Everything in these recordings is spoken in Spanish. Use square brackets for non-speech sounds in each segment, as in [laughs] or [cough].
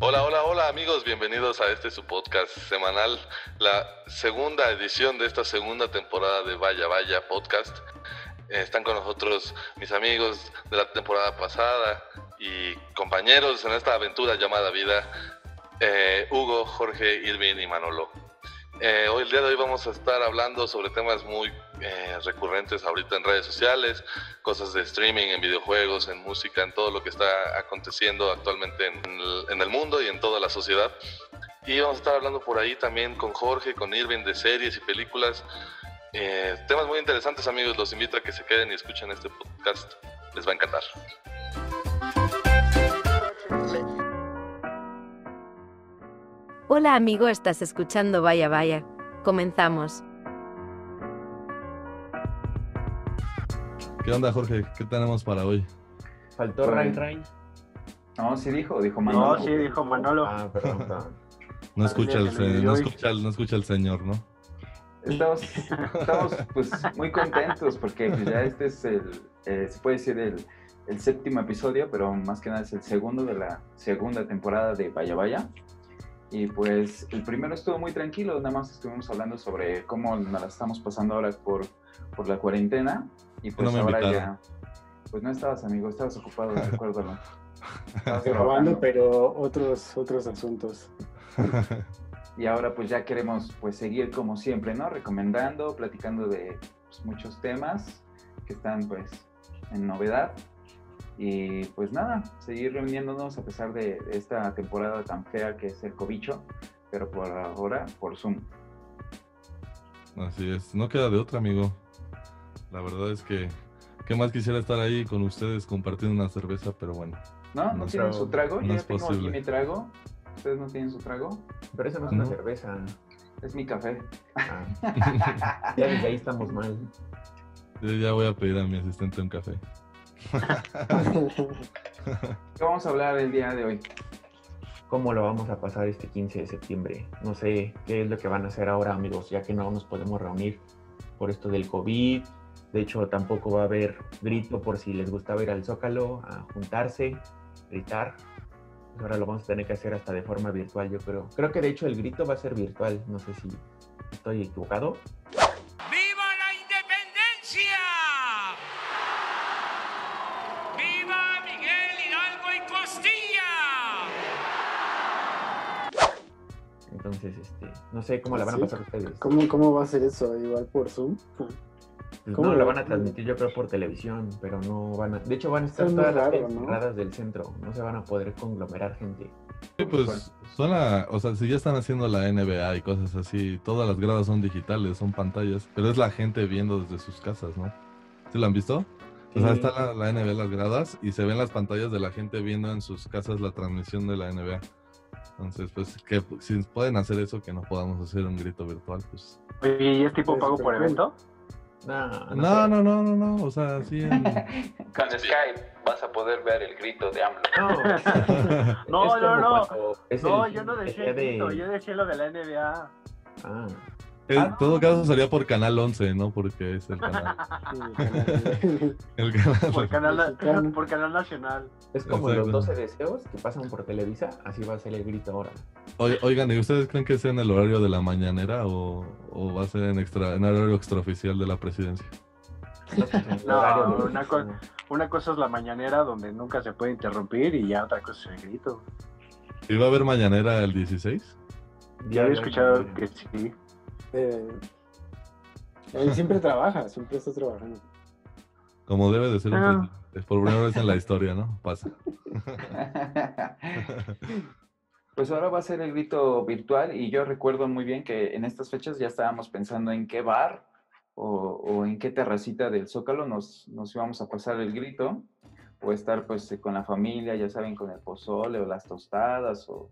Hola, hola, hola amigos, bienvenidos a este su podcast semanal, la segunda edición de esta segunda temporada de Vaya Vaya Podcast. Eh, están con nosotros mis amigos de la temporada pasada y compañeros en esta aventura llamada vida, eh, Hugo, Jorge, Irvin y Manolo. Eh, hoy el día de hoy vamos a estar hablando sobre temas muy eh, recurrentes ahorita en redes sociales, cosas de streaming, en videojuegos, en música, en todo lo que está aconteciendo actualmente en el, mundo y en toda la sociedad. Y vamos a estar hablando por ahí también con Jorge, con Irving de series y películas. Eh, temas muy interesantes amigos, los invito a que se queden y escuchen este podcast, les va a encantar. Hola amigo, estás escuchando Vaya Vaya. Comenzamos. ¿Qué onda, Jorge? ¿Qué tenemos para hoy? Faltó Pues- Ray Ray. No, sí dijo, dijo Manolo. No, sí, dijo Manolo. Ah, perdón, perdón. No Ah, escucha, el, ya, se- ya, no, escucha, el- no escucha el señor, ¿no? Estamos, estamos pues muy contentos porque pues, ya este es el, eh, se puede decir el, el séptimo episodio, pero más que nada es el segundo de la segunda temporada de Vaya Vaya. Y pues el primero estuvo muy tranquilo, nada más estuvimos hablando sobre cómo nos la estamos pasando ahora por, por la cuarentena. Y pues No me ahora ya, pues no estabas amigo, estabas ocupado, [laughs] recuérdalo. Estabas Grabando, [laughs] pero otros, otros asuntos. Y ahora pues ya queremos pues seguir como siempre, ¿no? Recomendando, platicando de pues, muchos temas que están pues en novedad. Y pues nada, seguir reuniéndonos a pesar de esta temporada tan fea que es el cobicho, pero por ahora por Zoom. Así es, no queda de otra, amigo. La verdad es que, ¿qué más quisiera estar ahí con ustedes compartiendo una cerveza? Pero bueno, ¿No? ¿No No, tienen su trago? no Yo es ya tengo posible. aquí mi trago. ¿Ustedes no tienen su trago? Pero eso no es una No. cerveza. Es mi café. Ah. ya desde ahí estamos mal. yo ya voy a pedir a mi asistente un café. [laughs] ¿Qué vamos a hablar el día de hoy? ¿Cómo lo vamos a pasar este 15 de septiembre? No sé qué es lo que van a hacer ahora, amigos, ya que no nos podemos reunir por esto del COVID. De hecho, tampoco va a haber grito por si les gusta ir al Zócalo, a juntarse, gritar. Pues ahora lo vamos a tener que hacer hasta de forma virtual, yo creo. Creo que de hecho el grito va a ser virtual. No sé si estoy equivocado. ¡Viva la independencia! ¡Viva Miguel Hidalgo y Costilla! Entonces, este, no sé cómo la van a ¿Sí? pasar ustedes. ¿Cómo, ¿Cómo va a ser eso? ¿Igual por Zoom? ¿Cómo no, lo- van a transmitir yo creo por televisión, pero no van a... De hecho van a estar Es todas las calles ¿no? cerradas del centro, no se van a poder conglomerar gente. Sí, pues suena, o sea, si ya están haciendo la NBA y cosas así, todas las gradas son digitales, son pantallas, pero es la gente viendo desde sus casas, ¿no? ¿Sí lo han visto? O sea, Sí. está la, la NBA, las gradas, y se ven las pantallas de la gente viendo en sus casas la transmisión de la NBA. Entonces, pues, que si pueden hacer eso, que no podamos hacer un grito virtual, pues... Oye, ¿y es tipo pago por evento? No, No, no, no, no, no, o sea, sí en... [laughs] Con Skype vas a poder ver el grito de AMLO. No, [laughs] No, no, no. No, el- yo no día el de- grito, yo decía lo de la NBA. Ah, En todo caso sería por Canal 11, ¿no? Porque es el canal. Sí, El canal. por, canal, Mexicano. por canal nacional. es como Exacto. los 12 deseos que pasan por Televisa, así va a ser el grito ahora. Oigan, ¿y ustedes creen que sea en el horario de la mañanera o, o va a ser en, extra, en horario extraoficial de la presidencia? No, el una co- Una cosa es la mañanera donde nunca se puede interrumpir y ya otra cosa es el grito. ¿Y va a haber mañanera el 16? Ya había escuchado que sí. Eh, él siempre trabaja, siempre está trabajando. Como debe de ser un Ah. Por primera vez en la historia, ¿no? Pasa. [laughs] Pues ahora va a ser el grito virtual y yo recuerdo muy bien que en estas fechas ya estábamos pensando en qué bar o, o en qué terracita del Zócalo nos, nos íbamos a pasar el grito o estar pues con la familia, ya saben, con el pozole o las tostadas o...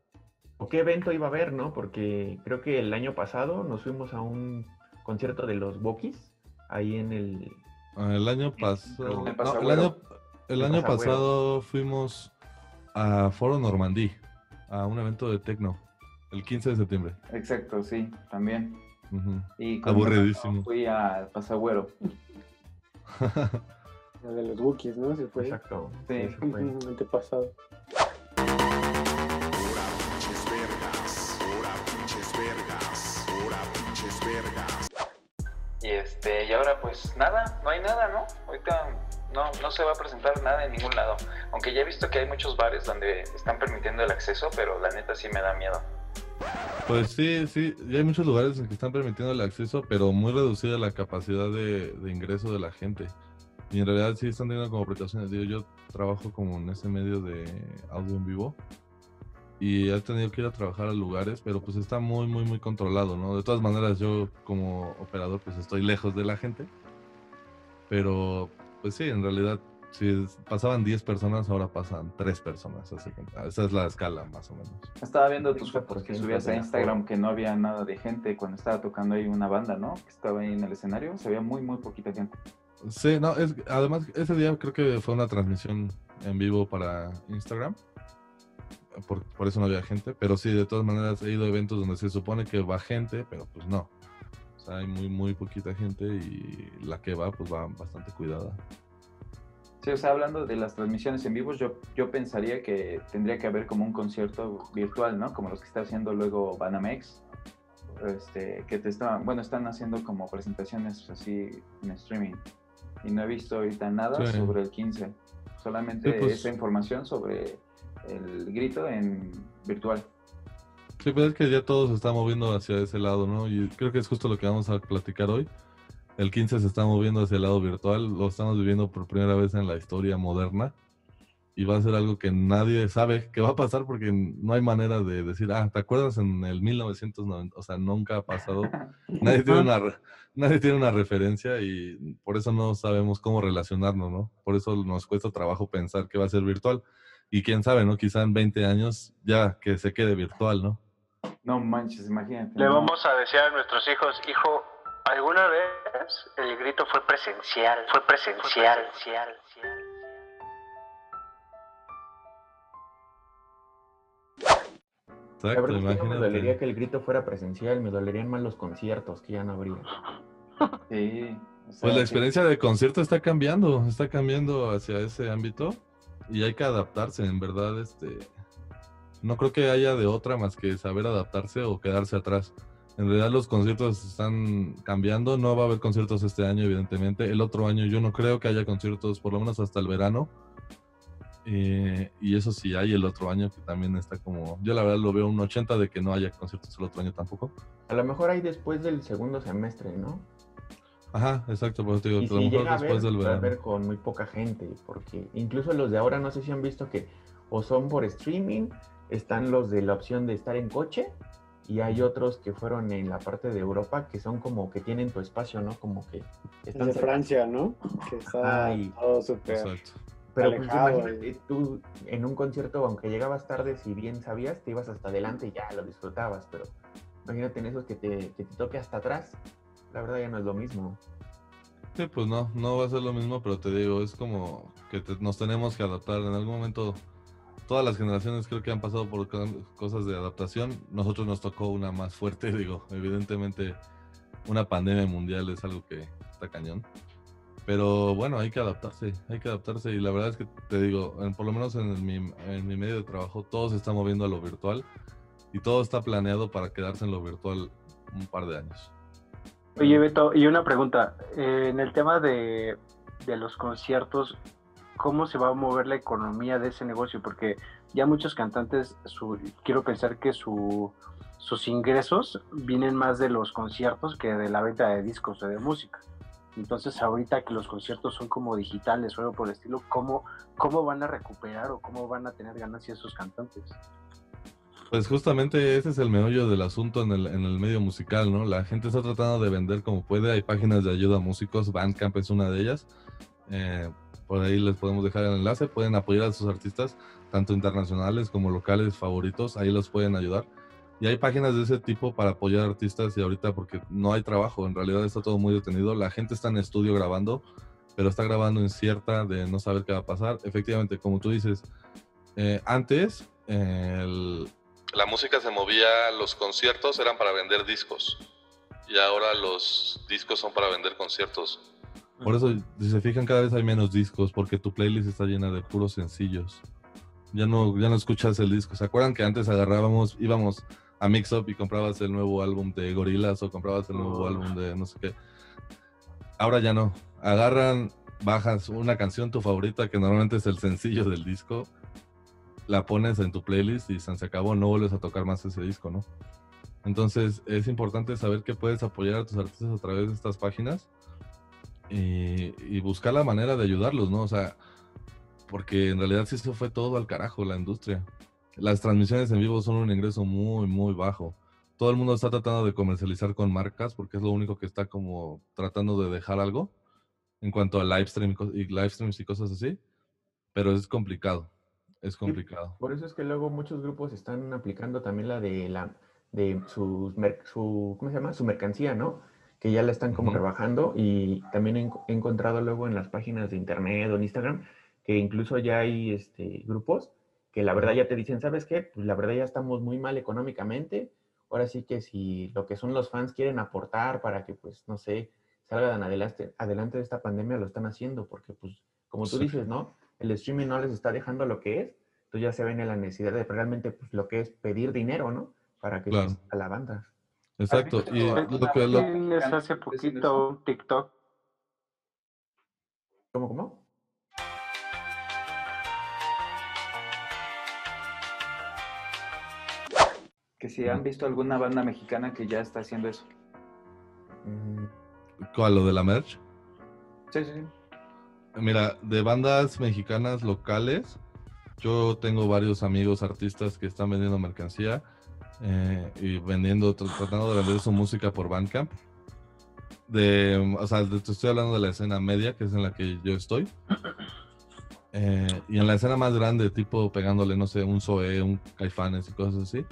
¿O qué evento iba a haber, no? Porque creo que el año pasado nos fuimos a un concierto de los Bokis, ahí en el... Ah, El año pasado. El no, el Pasagüero. año, el año pasado fuimos a Foro Normandí, a un evento de tecno, el 15 de septiembre. Exacto, sí, también. Ujú. Y con Aburridísimo. fui al Pasagüero. El [laughs] de los Wookiees, ¿no? Se fue. Exacto. Sí. eso fue. [laughs] El antepasado. Este, y ahora pues nada, no hay nada, ¿no? Ahorita no, no se va a presentar nada en ningún lado. Aunque ya he visto que hay muchos bares donde están permitiendo el acceso, pero la neta sí me da miedo. Pues sí, sí, ya hay muchos lugares en que están permitiendo el acceso, pero muy reducida la capacidad de, ingreso de la gente. Y en realidad sí están teniendo como precauciones. Digo, yo trabajo como en ese medio de audio en vivo y he tenido que ir a trabajar a lugares, pero pues está muy, muy, muy controlado, ¿no? De todas maneras, yo como operador pues estoy lejos de la gente, pero pues sí, en realidad, si pasaban 10 personas, ahora pasan 3 personas. Así que esa es la escala más o menos. Estaba viendo tus 30% fotos que subías a Instagram que no había nada de gente cuando estaba tocando ahí una banda, ¿no? Que estaba ahí en el escenario, se veía muy, muy poquita gente. Sí, no, es, además ese día creo que fue una transmisión en vivo para Instagram. Por, por eso no había gente, pero sí, de todas maneras he ido a eventos donde se supone que va gente, pero pues no. O sea, hay muy, muy poquita gente y la que va, pues va bastante cuidada. Sí, o sea, hablando de las transmisiones en vivo, yo, yo pensaría que tendría que haber como un concierto virtual, ¿no? Como los que está haciendo luego Banamex, este, que te estaban, bueno, están haciendo como presentaciones así en streaming. Y no he visto ahorita nada Sí. sobre el 15, solamente Sí, pues- esa información sobre el grito en virtual. Sí, pero es que ya todo se está moviendo hacia ese lado, ¿no? Y creo que es justo lo que vamos a platicar hoy. El 15 se está moviendo hacia el lado virtual, lo estamos viviendo por primera vez en la historia moderna y va a ser algo que nadie sabe que va a pasar porque no hay manera de decir, ah, ¿te acuerdas en el 1990? O sea, nunca ha pasado. [laughs] Nadie tiene una, nadie tiene una referencia y por eso no sabemos cómo relacionarnos, ¿no? Por eso nos cuesta trabajo pensar que va a ser virtual. Y quién sabe, ¿no? Quizá en 20 años ya que se quede virtual, ¿no? No manches, imagínate. Le ¿no? vamos a decir a nuestros hijos, hijo, ¿alguna vez el grito fue presencial? Fue presencial. Exacto, verdad es que no me imagínate. dolería que el grito fuera presencial, me dolerían más los conciertos que ya no habría. Sí. o sea, Pues la sí. experiencia de concierto está cambiando, está cambiando hacia ese ámbito y hay que adaptarse, en verdad, este no creo que haya de otra más que saber adaptarse o quedarse atrás. En realidad los conciertos están cambiando, no va a haber conciertos este año, evidentemente. El otro año yo no creo que haya conciertos, por lo menos hasta el verano. Eh, y eso sí hay el otro año que también está como, yo la verdad lo veo un 80 de que no haya conciertos el otro año tampoco. A lo mejor hay después del segundo semestre, ¿no? Ajá, exacto, te digo, Y que a lo si mejor llega a ver, después del va a verano. ver con muy poca gente, porque incluso los de ahora no sé si han visto que o son por streaming, están los de la opción de estar en coche, y hay otros que fueron en la parte de Europa que son como que tienen tu espacio, ¿no? Como que Es están de. Francia, ¿no? Que está Ay. todo súper. Exacto. Pero pues alejado, imagínate, tú en un concierto, aunque llegabas tarde, si bien sabías, te ibas hasta adelante y ya lo disfrutabas, pero imagínate en esos que te, que te toque hasta atrás, la verdad ya no es lo mismo. Sí, pues no, no va a ser lo mismo, pero te digo, es como que te- nos tenemos que adaptar. En algún momento, todas las generaciones creo que han pasado por co- cosas de adaptación. Nosotros nos tocó una más fuerte, [laughs] digo, evidentemente una pandemia mundial es algo que está cañón. Pero bueno, hay que adaptarse, hay que adaptarse. Y la verdad es que te digo, en- por lo menos en mi, en mi medio de trabajo, todo se está moviendo a lo virtual y todo está planeado para quedarse en lo virtual un par de años. Oye, Beto, y una pregunta. eh, en el tema de, de los conciertos, ¿cómo se va a mover la economía de ese negocio? Porque ya muchos cantantes, su, quiero pensar que su, sus ingresos vienen más de los conciertos que de la venta de discos o de música. Entonces, ahorita que los conciertos son como digitales o algo por el estilo, ¿cómo, ¿cómo van a recuperar o cómo van a tener ganancias sus cantantes? Pues justamente ese es el meollo del asunto en el, en el medio musical, ¿no? La gente está tratando de vender como puede, hay páginas de ayuda a músicos, Bandcamp es una de ellas. Eh, por ahí les podemos dejar el enlace, pueden apoyar a sus artistas, tanto internacionales como locales favoritos, ahí los pueden ayudar. Y hay páginas de ese tipo para apoyar artistas y ahorita porque no hay trabajo, en realidad está todo muy detenido, la gente está en estudio grabando, pero está grabando incierta de no saber qué va a pasar. Efectivamente, como tú dices, eh, antes el, La música se movía, los conciertos eran para vender discos. Y ahora los discos son para vender conciertos. Por eso, si se fijan, cada vez hay menos discos porque tu playlist está llena de puros sencillos. Ya no, ya no escuchas el disco. ¿Se acuerdan que antes agarrábamos, íbamos a Mix Up y comprabas el nuevo álbum de Gorillaz o comprabas el nuevo Oh. álbum de no sé qué? Ahora ya no. Agarran, bajas una canción tu favorita que normalmente es el sencillo del disco, la pones en tu playlist y se acabó, no vuelves a tocar más ese disco, ¿no? Entonces es importante saber que puedes apoyar a tus artistas a través de estas páginas y, buscar la manera de ayudarlos, ¿no? O sea, porque en realidad sí se fue todo al carajo la industria. Las transmisiones en vivo son un ingreso muy, muy bajo. Todo el mundo está tratando de comercializar con marcas porque es lo único que está como tratando de dejar algo en cuanto a live stream y live streams y cosas así, pero es complicado, es complicado. Por eso es que luego muchos grupos están aplicando también la de la de sus su ¿cómo se llama? su mercancía, ¿no? Que ya la están como Ujú. rebajando y también he, he encontrado luego en las páginas de internet o en Instagram que incluso ya hay este grupos que la verdad ya te dicen, ¿sabes qué? Pues la verdad ya estamos muy mal económicamente. Ahora sí que si lo que son los fans quieren aportar para que pues no sé, salgan adelante adelante de esta pandemia lo están haciendo porque pues como tú Sí. dices, ¿no? El streaming no les está dejando lo que es entonces ya se ven en la necesidad de realmente pues, lo que es pedir dinero, ¿no? Para que Claro. a la banda. Exacto. Y lo que, hace poquito un TikTok. ¿Cómo, cómo? Que si han visto alguna banda mexicana que ya está haciendo eso. Mm, ¿cuál? lo de la merch. Sí, sí, sí. Mira, de bandas mexicanas locales, yo tengo varios amigos artistas que están vendiendo mercancía eh, y vendiendo, tr- tratando de vender su música por Bandcamp. De, o sea, de- te estoy hablando de la escena media, que es en la que yo estoy. [clears throat] Eh, y en la escena más grande, tipo pegándole, no sé, un Zoé, un Caifanes y cosas así.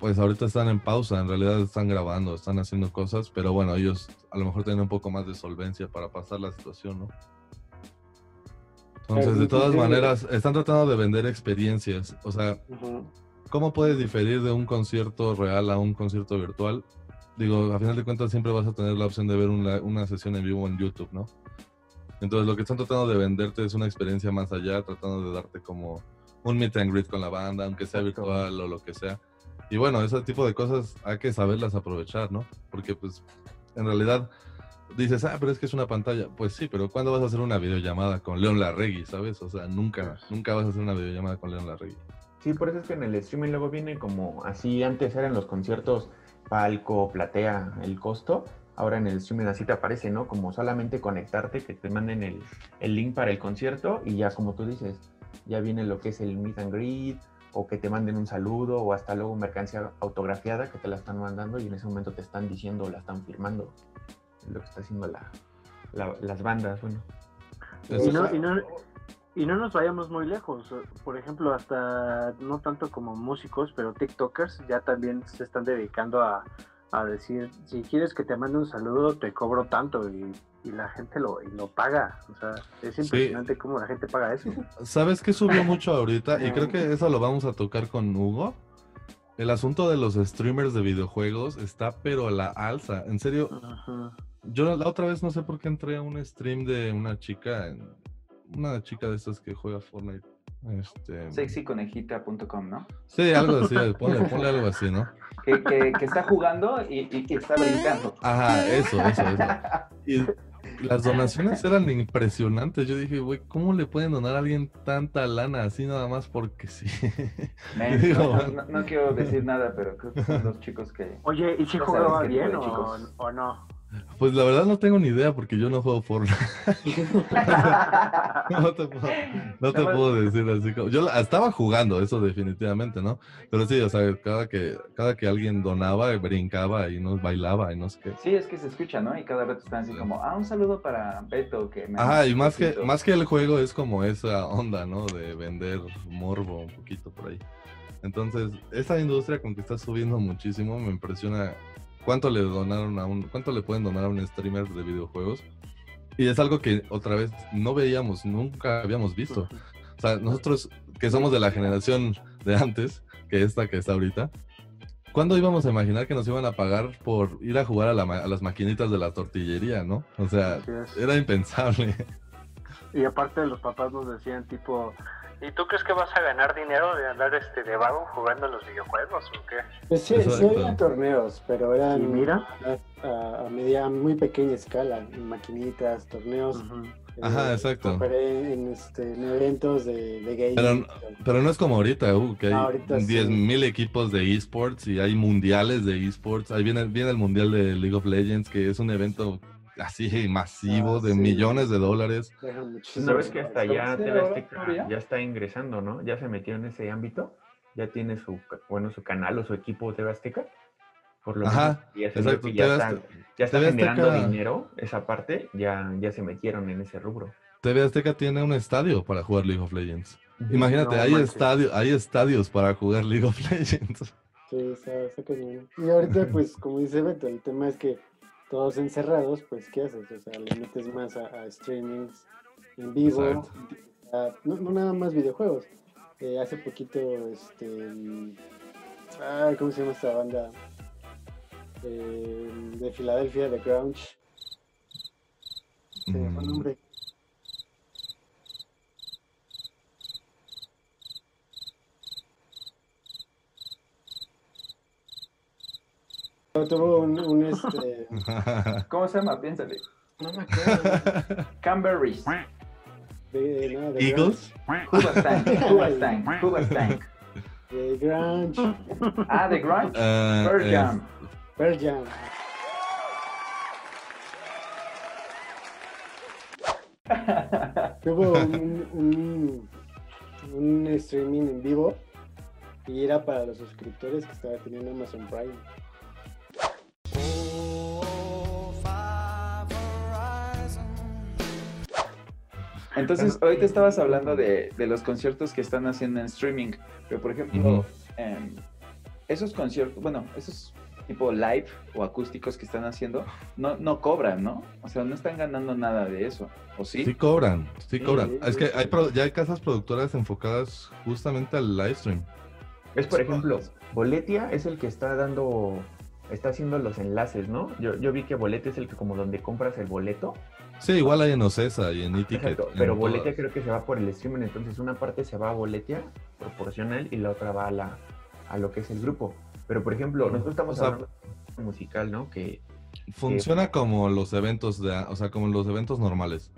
Pues ahorita están en pausa, en realidad están grabando, están haciendo cosas, pero bueno, ellos a lo mejor tienen un poco más de solvencia para pasar la situación, ¿no? Entonces, de todas maneras, están tratando de vender experiencias. O sea. ¿cómo puedes diferir de un concierto real a un concierto virtual? Digo, a final de cuentas siempre vas a tener la opción de ver una, una sesión en vivo en YouTube, ¿no? Entonces, lo que están tratando de venderte es una experiencia más allá, tratando de darte como un meet and greet con la banda, aunque sea virtual o lo que sea. Y bueno, ese tipo de cosas hay que saberlas aprovechar, ¿no? Porque pues en realidad dices, ah, pero es que es una pantalla. Pues sí, pero ¿cuándo vas a hacer una videollamada con León Larregui, sabes? O sea, nunca, nunca vas a hacer una videollamada con León Larregui. Sí, por eso es que en el streaming luego viene como así, antes eran los conciertos palco, platea, el costo. Ahora en el streaming así te aparece, ¿no? Como solamente conectarte, que te manden el, el link para el concierto y ya como tú dices, ya viene lo que es el meet and greet o que te manden un saludo o hasta luego mercancía autografiada que te la están mandando y en ese momento te están diciendo o la están firmando. Lo que está haciendo la, la- las bandas, bueno. Y no, sí. y, no, y no nos vayamos muy lejos. Por ejemplo, hasta no tanto como músicos, pero TikTokers ya también se están dedicando a, a decir, si quieres que te mande un saludo, te cobro tanto y, y la gente lo, y lo paga. O sea, es impresionante cómo la gente paga eso. ¿Sabes qué subió [laughs] mucho ahorita? Y creo que eso lo vamos a tocar con Hugo. El asunto de los streamers de videojuegos está pero a la alza. En serio, Ajá. Yo la otra vez no sé por qué entré a un stream de una chica, en- una chica de estas que juega Fortnite. Este, Sexyconejita.com, ¿no? Sí, algo así, ponle, ponle algo así, ¿no? [laughs] Que, que, que está jugando y, y- y está brincando. Ajá, eso, eso, eso. Y las donaciones eran impresionantes. Yo dije, güey, ¿cómo le pueden donar a alguien tanta lana así nada más porque sí? [laughs] Men, Digo, no, no- no quiero decir nada, pero creo que son los chicos que... Oye, ¿y si jugaba bien o, o no? Pues la verdad no tengo ni idea porque yo no juego Fortnite. [laughs] No te puedo, no te Nada más- puedo decir así como. Yo estaba jugando, eso definitivamente, ¿no? Pero sí, o sea, cada que, cada que alguien donaba, brincaba y nos bailaba y no sé qué. Sí, es que se escucha, ¿no? Y cada rato están así como, ah, un saludo para Beto, que me... Ajá, y más que, besito". más que el juego es como esa onda, ¿no? De vender morbo un poquito por ahí. Entonces, esta industria con que está subiendo muchísimo, me impresiona cuánto le donaron a un, cuánto le pueden donar a un streamer de videojuegos. Y es algo que otra vez no veíamos, nunca habíamos visto. O sea, nosotros que somos de la generación de antes, que esta que está ahorita, ¿cuándo íbamos a imaginar que nos iban a pagar por ir a jugar a, la ma- a las maquinitas de la tortillería, no? O sea, era impensable. Y aparte los papás nos decían tipo, ¿Y tú crees que vas a ganar dinero de andar este de vago jugando los videojuegos o qué? Pues sí, Eso sí había todo. torneos, pero eran Y mira. a, media, muy pequeña escala, en maquinitas, torneos. Ujú. Ajá, eh, exacto. en, este, en eventos de, de gaming. Pero, pero no es como ahorita, uh, que hay No, ahorita sí. 10.000 equipos de esports y hay mundiales de esports. Ahí viene, viene el mundial de League of Legends, que es un evento así masivo Ah, de sí. millones de dólares. Vez que hasta ya ¿Sí, TV Azteca ya está ingresando, ¿no? Ya se metió en ese ámbito, ya tiene su, bueno, su canal o su equipo TV Azteca. Por lo Ajá, menos, ya exacto, que ya TV está, ya está TV generando Azteca- dinero, esa parte, ya, ya se metieron en ese rubro. TV Azteca tiene un estadio para jugar League of Legends. Imagínate, No hay, estadio, hay estadios para jugar League of Legends. Sí, está, está cañón. Y ahorita, pues, como dice Beto, el tema es que todos encerrados, pues, ¿qué haces? O sea, le metes más a, a streamings en vivo, a- no, no nada más videojuegos. Eh, hace poquito, este, ay, ¿cómo se llama esta banda? Eh, de Filadelfia, The Grunge. Se Mm. nombre. Tuvo un, un, este, [laughs] ¿Cómo se llama? Piénsale. no me acuerdo. Camberries. De, no, de Eagles. Hoobastank. Hoobastank. [laughs] Hoobastank. Grunge, de Grunge, Ah, The Grunge. Ah, Pearl es- Jam. Pearl Jam. [laughs] Tuvo un, un, un streaming en vivo y era para los suscriptores que estaba teniendo Amazon Prime. Entonces, [laughs] ahorita estabas hablando de, de los conciertos que están haciendo en streaming, pero por ejemplo, em, esos conciertos, bueno, esos tipo live o acústicos que están haciendo, no, no cobran, ¿no? O sea, no están ganando nada de eso, ¿o sí? Sí cobran, sí cobran. sí, Es que hay ya hay casas productoras enfocadas justamente al live stream. Es, por ejemplo, Boletia es el que está dando, está haciendo los enlaces, ¿no? Yo, yo vi que Boletia es el que como donde compras el boleto. Sí, igual hay en Ocesa y en eTicket. Exacto, en pero todas. Boletia creo que se va por el streaming, entonces una parte se va a Boletia proporcional y la otra va a, la, a lo que es el grupo. Pero, por ejemplo, nosotros estamos O sea, hablando de musical, ¿no? Que Funciona como los eventos de, o sea, como los eventos normales.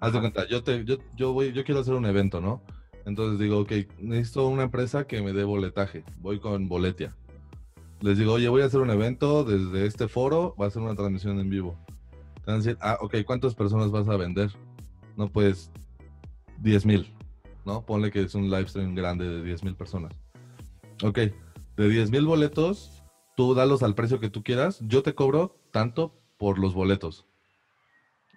Haz de cuenta, yo te, yo, yo voy, yo quiero hacer un evento, ¿no? Entonces digo, ok, necesito una empresa que me dé boletaje. Voy con Boletia. Les digo, oye, voy a hacer un evento desde este foro, va a ser una transmisión en vivo. A decir, ah, ok, ¿cuántas personas vas a vender? No, pues 10 mil, ¿no? Ponle que es un live stream grande de 10 mil personas. Ok, de 10 mil boletos, tú dalos al precio que tú quieras, yo te cobro tanto por los boletos.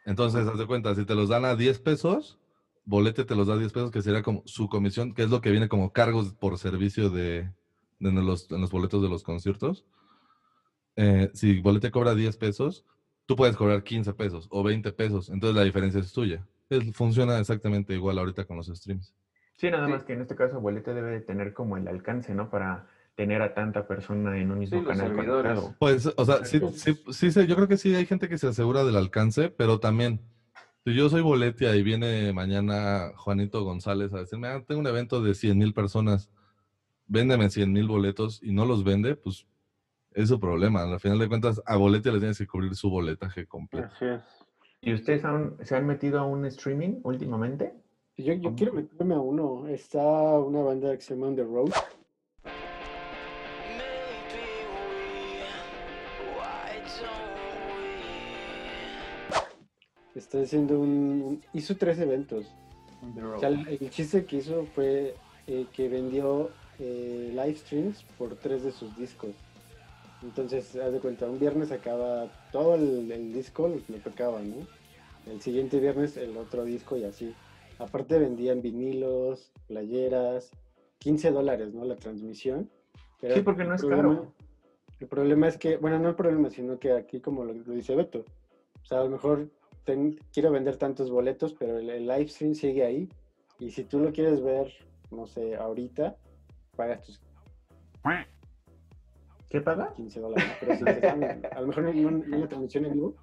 Entonces, haz de cuenta, si te los dan a 10 pesos, Bolete te los da 10 pesos, que sería como su comisión, que es lo que viene como cargos por servicio de, de en los, en los boletos de los conciertos. Eh, si Bolete cobra 10 pesos, tú puedes cobrar 15 pesos o 20 pesos, entonces la diferencia es tuya. Es- funciona exactamente igual ahorita con los streams. sí, nada Sí. más que en este caso Boletia debe de tener como el alcance, ¿no? Para tener a tanta persona en un mismo Sí, los canal servidores. conectado. Pues, o sea, sí, sí, sí, yo creo que sí hay gente que se asegura del alcance, pero también, si yo soy Boletia y viene mañana Juanito González a decirme, ah, tengo un evento de 100 mil personas, véndeme 100 mil boletos y no los vende, pues es su problema. Al final de cuentas, a Boletia le tienes que cubrir su boletaje completo. Así es. ¿Y ustedes han- se han metido a un streaming últimamente? Yo, yo quiero meterme a uno. Está una banda que se llama On The Road. Está haciendo un, un- Hizo tres eventos. O sea, el, el chiste que hizo fue eh, que vendió eh, live streams por tres de sus discos. Entonces, haz de cuenta, un viernes acaba todo el, el disco, lo, lo tocaba, ¿no? El siguiente viernes el otro disco y así. Aparte vendían vinilos, playeras, 15 dólares, ¿no? La transmisión. Pero Sí, porque no es problema- caro. El problema es que, bueno, no el problema, sino que aquí, como lo, lo dice Beto, o sea, a lo mejor ten- quiero vender tantos boletos, pero el, el live stream sigue ahí. Y si tú lo quieres ver, no sé, ahorita, pagas tus ¿Qué paga? 15 dólares. Pero si te están- a lo mejor no, no- no en la transmisión en vivo,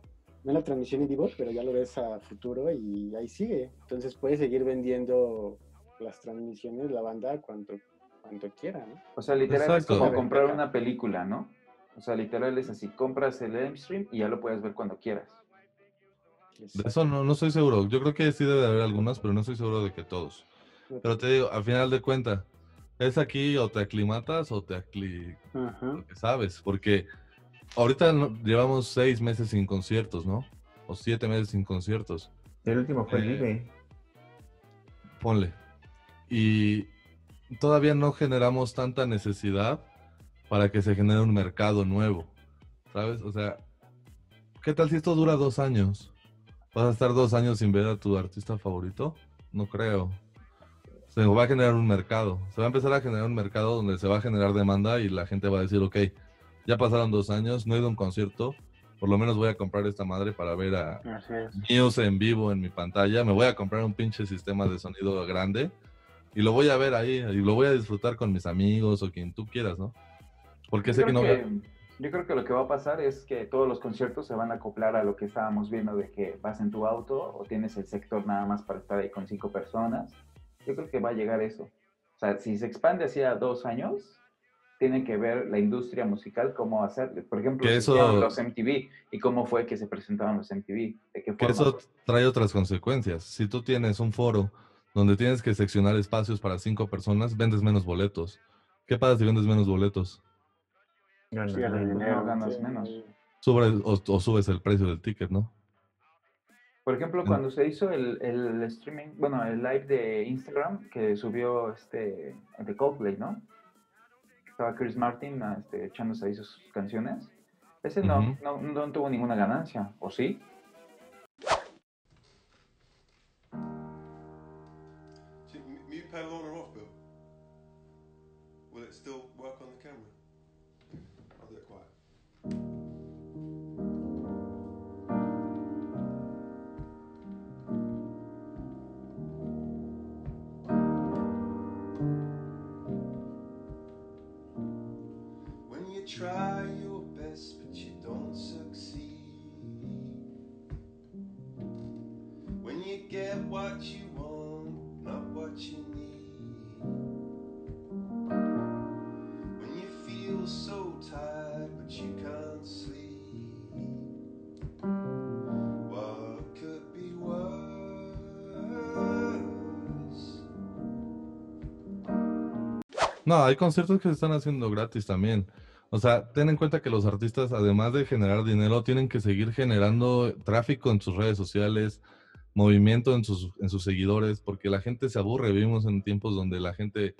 no en la transmisión en vivo, pero ya lo ves a futuro y ahí sigue. Entonces puedes seguir vendiendo las transmisiones la banda cuanto, cuanto quiera, ¿no? O sea, literal Exacto. es como comprar una película, ¿no? O sea, literal es así, compras el M-Stream y ya lo puedes ver cuando quieras. De eso no, no estoy seguro. Yo creo que sí debe de haber algunas, pero no estoy seguro de que todos. Pero te digo, al final de cuentas, es aquí o te aclimatas o te acli... Sabes, porque ahorita llevamos seis meses sin conciertos, ¿no? O siete meses sin conciertos, El último fue el Eh, Vive. ponle. Y todavía no generamos tanta necesidad para que se genere un mercado nuevo, ¿sabes? O sea, ¿qué tal si esto dura dos años? ¿Vas a estar dos años sin ver a tu artista favorito? No creo. Se va a generar un mercado. Se va a empezar a generar un mercado donde se va a generar demanda y la gente va a decir, ok, ya pasaron dos años, no he ido a un concierto, por lo menos voy a comprar esta madre para ver a. Muse en vivo en mi pantalla, me voy a comprar un pinche sistema de sonido grande y lo voy a ver ahí y lo voy a disfrutar con mis amigos o quien tú quieras, ¿no? Porque Yo sé que no... que, yo creo que lo que va a pasar es que todos los conciertos se van a acoplar a lo que estábamos viendo de que vas en tu auto o tienes el sector nada más para estar ahí con cinco personas. Yo creo que va a llegar eso. O sea, si se expande hacia dos años, tienen que ver la industria musical cómo hacerle. Por ejemplo, eso- los MTV y cómo fue que se presentaban los MTV. ¿De qué Que eso trae otras consecuencias. Si tú tienes un foro donde tienes que seccionar espacios para cinco personas, vendes menos boletos. ¿Qué pasa si vendes menos boletos? Ganas Sí, ganas menos. dinero. No ganas Sí, menos. Subes o, o subes el precio del ticket, ¿no? Por ejemplo, cuando se hizo el, el streaming, bueno, el live de Instagram que subió este de Coldplay, ¿no? Estaba Chris Martin este, echándose ahí sus canciones. Ese no, no, no tuvo ninguna ganancia, ¿o sí? No, hay conciertos que se están haciendo gratis también. O sea, ten en cuenta que los artistas, además de generar dinero, tienen que seguir generando tráfico en sus redes sociales, movimiento en sus, en sus seguidores, porque la gente se aburre. Vivimos en tiempos donde la gente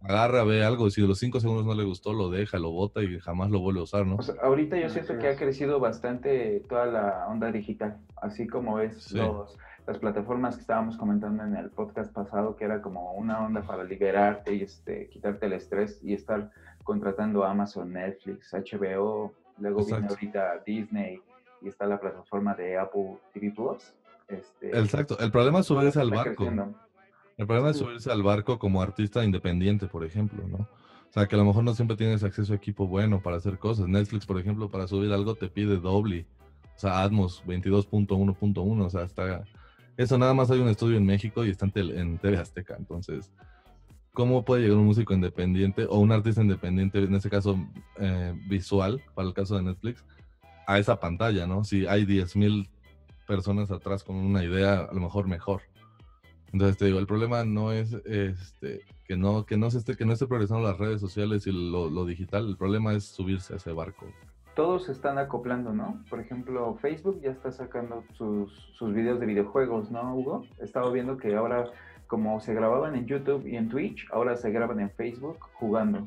agarra, ve algo, y si de los cinco segundos no le gustó, lo deja, lo bota y jamás lo vuelve a usar, ¿no? O sea, ahorita yo siento que ha crecido bastante toda la onda digital, así como es Sí. los, las plataformas que estábamos comentando en el podcast pasado, que era como una onda para liberarte y este, quitarte el estrés y estar contratando Amazon, Netflix, HBO, luego viene ahorita Disney y está la plataforma de Apple TV Plus. Este, Exacto. El problema es subirse al barco. creciendo. El problema es subirse al barco como artista independiente, por ejemplo, ¿no? O sea, que a lo mejor no siempre tienes acceso a equipo bueno para hacer cosas. Netflix, por ejemplo, para subir algo te pide Dolby, o sea, Atmos 22.1.1, o sea, está... Eso nada más hay un estudio en México y está en, tele- TV Azteca, entonces... ¿Cómo puede llegar un músico independiente o un artista independiente, en este caso eh, visual, para el caso de Netflix, a esa pantalla, ¿no? Si hay 10.000 personas atrás con una idea, a lo mejor mejor. Entonces te digo, el problema no es este que no, que no se esté, que no esté progresando las redes sociales y lo, lo digital, el problema es subirse a ese barco. Todos se están acoplando, ¿no? Por ejemplo, Facebook ya está sacando sus, sus videos de videojuegos, ¿no, Hugo? He estado viendo que ahora, como se grababan en YouTube y en Twitch, ahora se graban en Facebook jugando.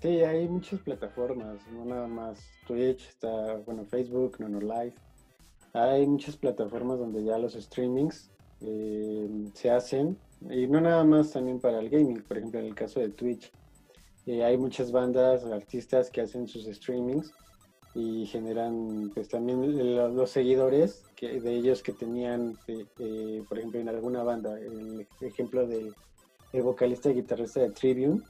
Sí, hay muchas plataformas, no nada más Twitch, está, bueno, Facebook, Nono Live. Hay muchas plataformas donde ya los streamings eh, se hacen, y no nada más también para el gaming, por ejemplo, en el caso de Twitch. eh, hay muchas bandas, artistas que hacen sus streamings y generan pues también lo- los seguidores que, de ellos que tenían, eh, eh, por ejemplo, en alguna banda. El ejemplo del el vocalista y guitarrista de Tribune,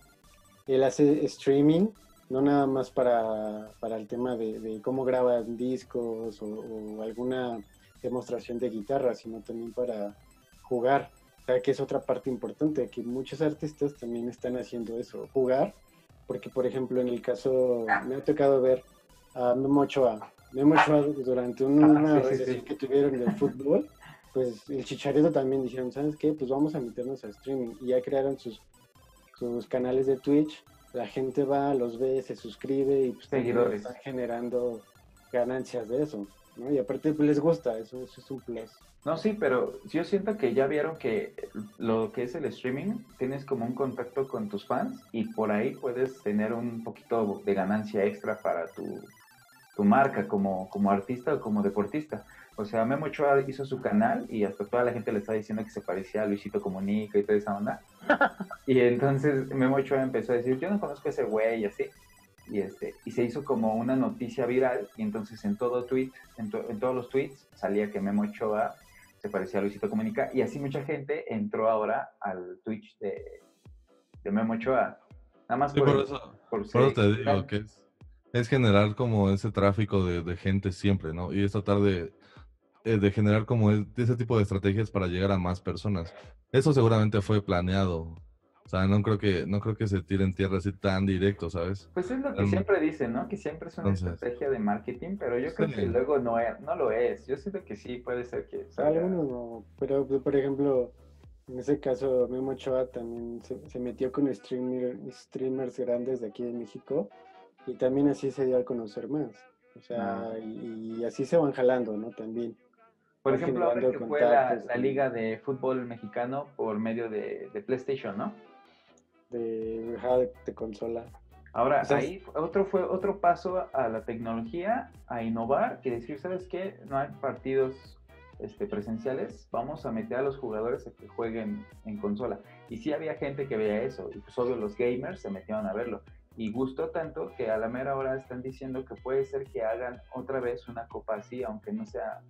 él hace streaming, no nada más para, para el tema de, de cómo graban discos o, o alguna demostración de guitarra, sino también para jugar. sea, que es otra parte importante, que muchos artistas también están haciendo eso, jugar, porque por ejemplo en el caso, me ha tocado ver a Memo Ochoa, Memo Ochoa durante una Ah, sí, sí, recesión sí. que tuvieron del fútbol, pues el Chicharito también dijeron, ¿sabes qué? Pues vamos a meternos a streaming, y ya crearon sus, sus canales de Twitch, la gente va, los ve, se suscribe y pues Seguidores. están generando ganancias de eso, ¿no? Y aparte pues, les gusta, eso, eso es un plus. No, sí, pero yo siento que ya vieron que lo que es el streaming, tienes como un contacto con tus fans y por ahí puedes tener un poquito de ganancia extra para tu, tu marca como, como artista o como deportista. O sea, Memo Ochoa hizo su canal y hasta toda la gente le está diciendo que se parecía a Luisito Comunica y toda esa onda. [laughs] Y entonces Memo Ochoa empezó a decir, yo no conozco a ese güey y así. Y, este, y se hizo como una noticia viral y entonces en todo tweet, en, to- en todos los tweets salía que Memo Ochoa se parecía a Luisito Comunica y así mucha gente entró ahora al Twitch de, de Memo Ochoa. Nada más Sí, por, por eso, por por eso te digo que es, es generar como ese tráfico de, de gente siempre, ¿no? Y es tratar de, eh, de generar como es- ese tipo de estrategias para llegar a más personas. Eso seguramente fue planeado. O sea, no creo que, no creo que se tiren tierra así tan directo, ¿sabes? Pues es lo que Em, siempre dicen, ¿no? Que siempre es una entonces- estrategia de marketing, pero yo creo Sí. que luego no, es- no lo es. Yo siento que sí, puede ser que salga- Algunos no, pero pues, por ejemplo, en ese caso Memo Ochoa también se, se metió con streamer, streamers grandes de aquí de México y también así se dio a conocer más. O sea, Ah. y, y así se van jalando, ¿no? También. Por van ejemplo, ahora que fue la, y- liga de fútbol mexicano por medio de, de PlayStation, ¿no? De, de, de consola. Ahora, O sea, ahí otro fue otro paso a la tecnología, a innovar, que decir, ¿sabes qué? No hay partidos este, presenciales, vamos a meter a los jugadores a que jueguen en consola. Y sí había gente que veía eso, y pues obvio los gamers se metieron a verlo. Y gustó tanto que a la mera hora están diciendo que puede ser que hagan otra vez una copa así, aunque no sea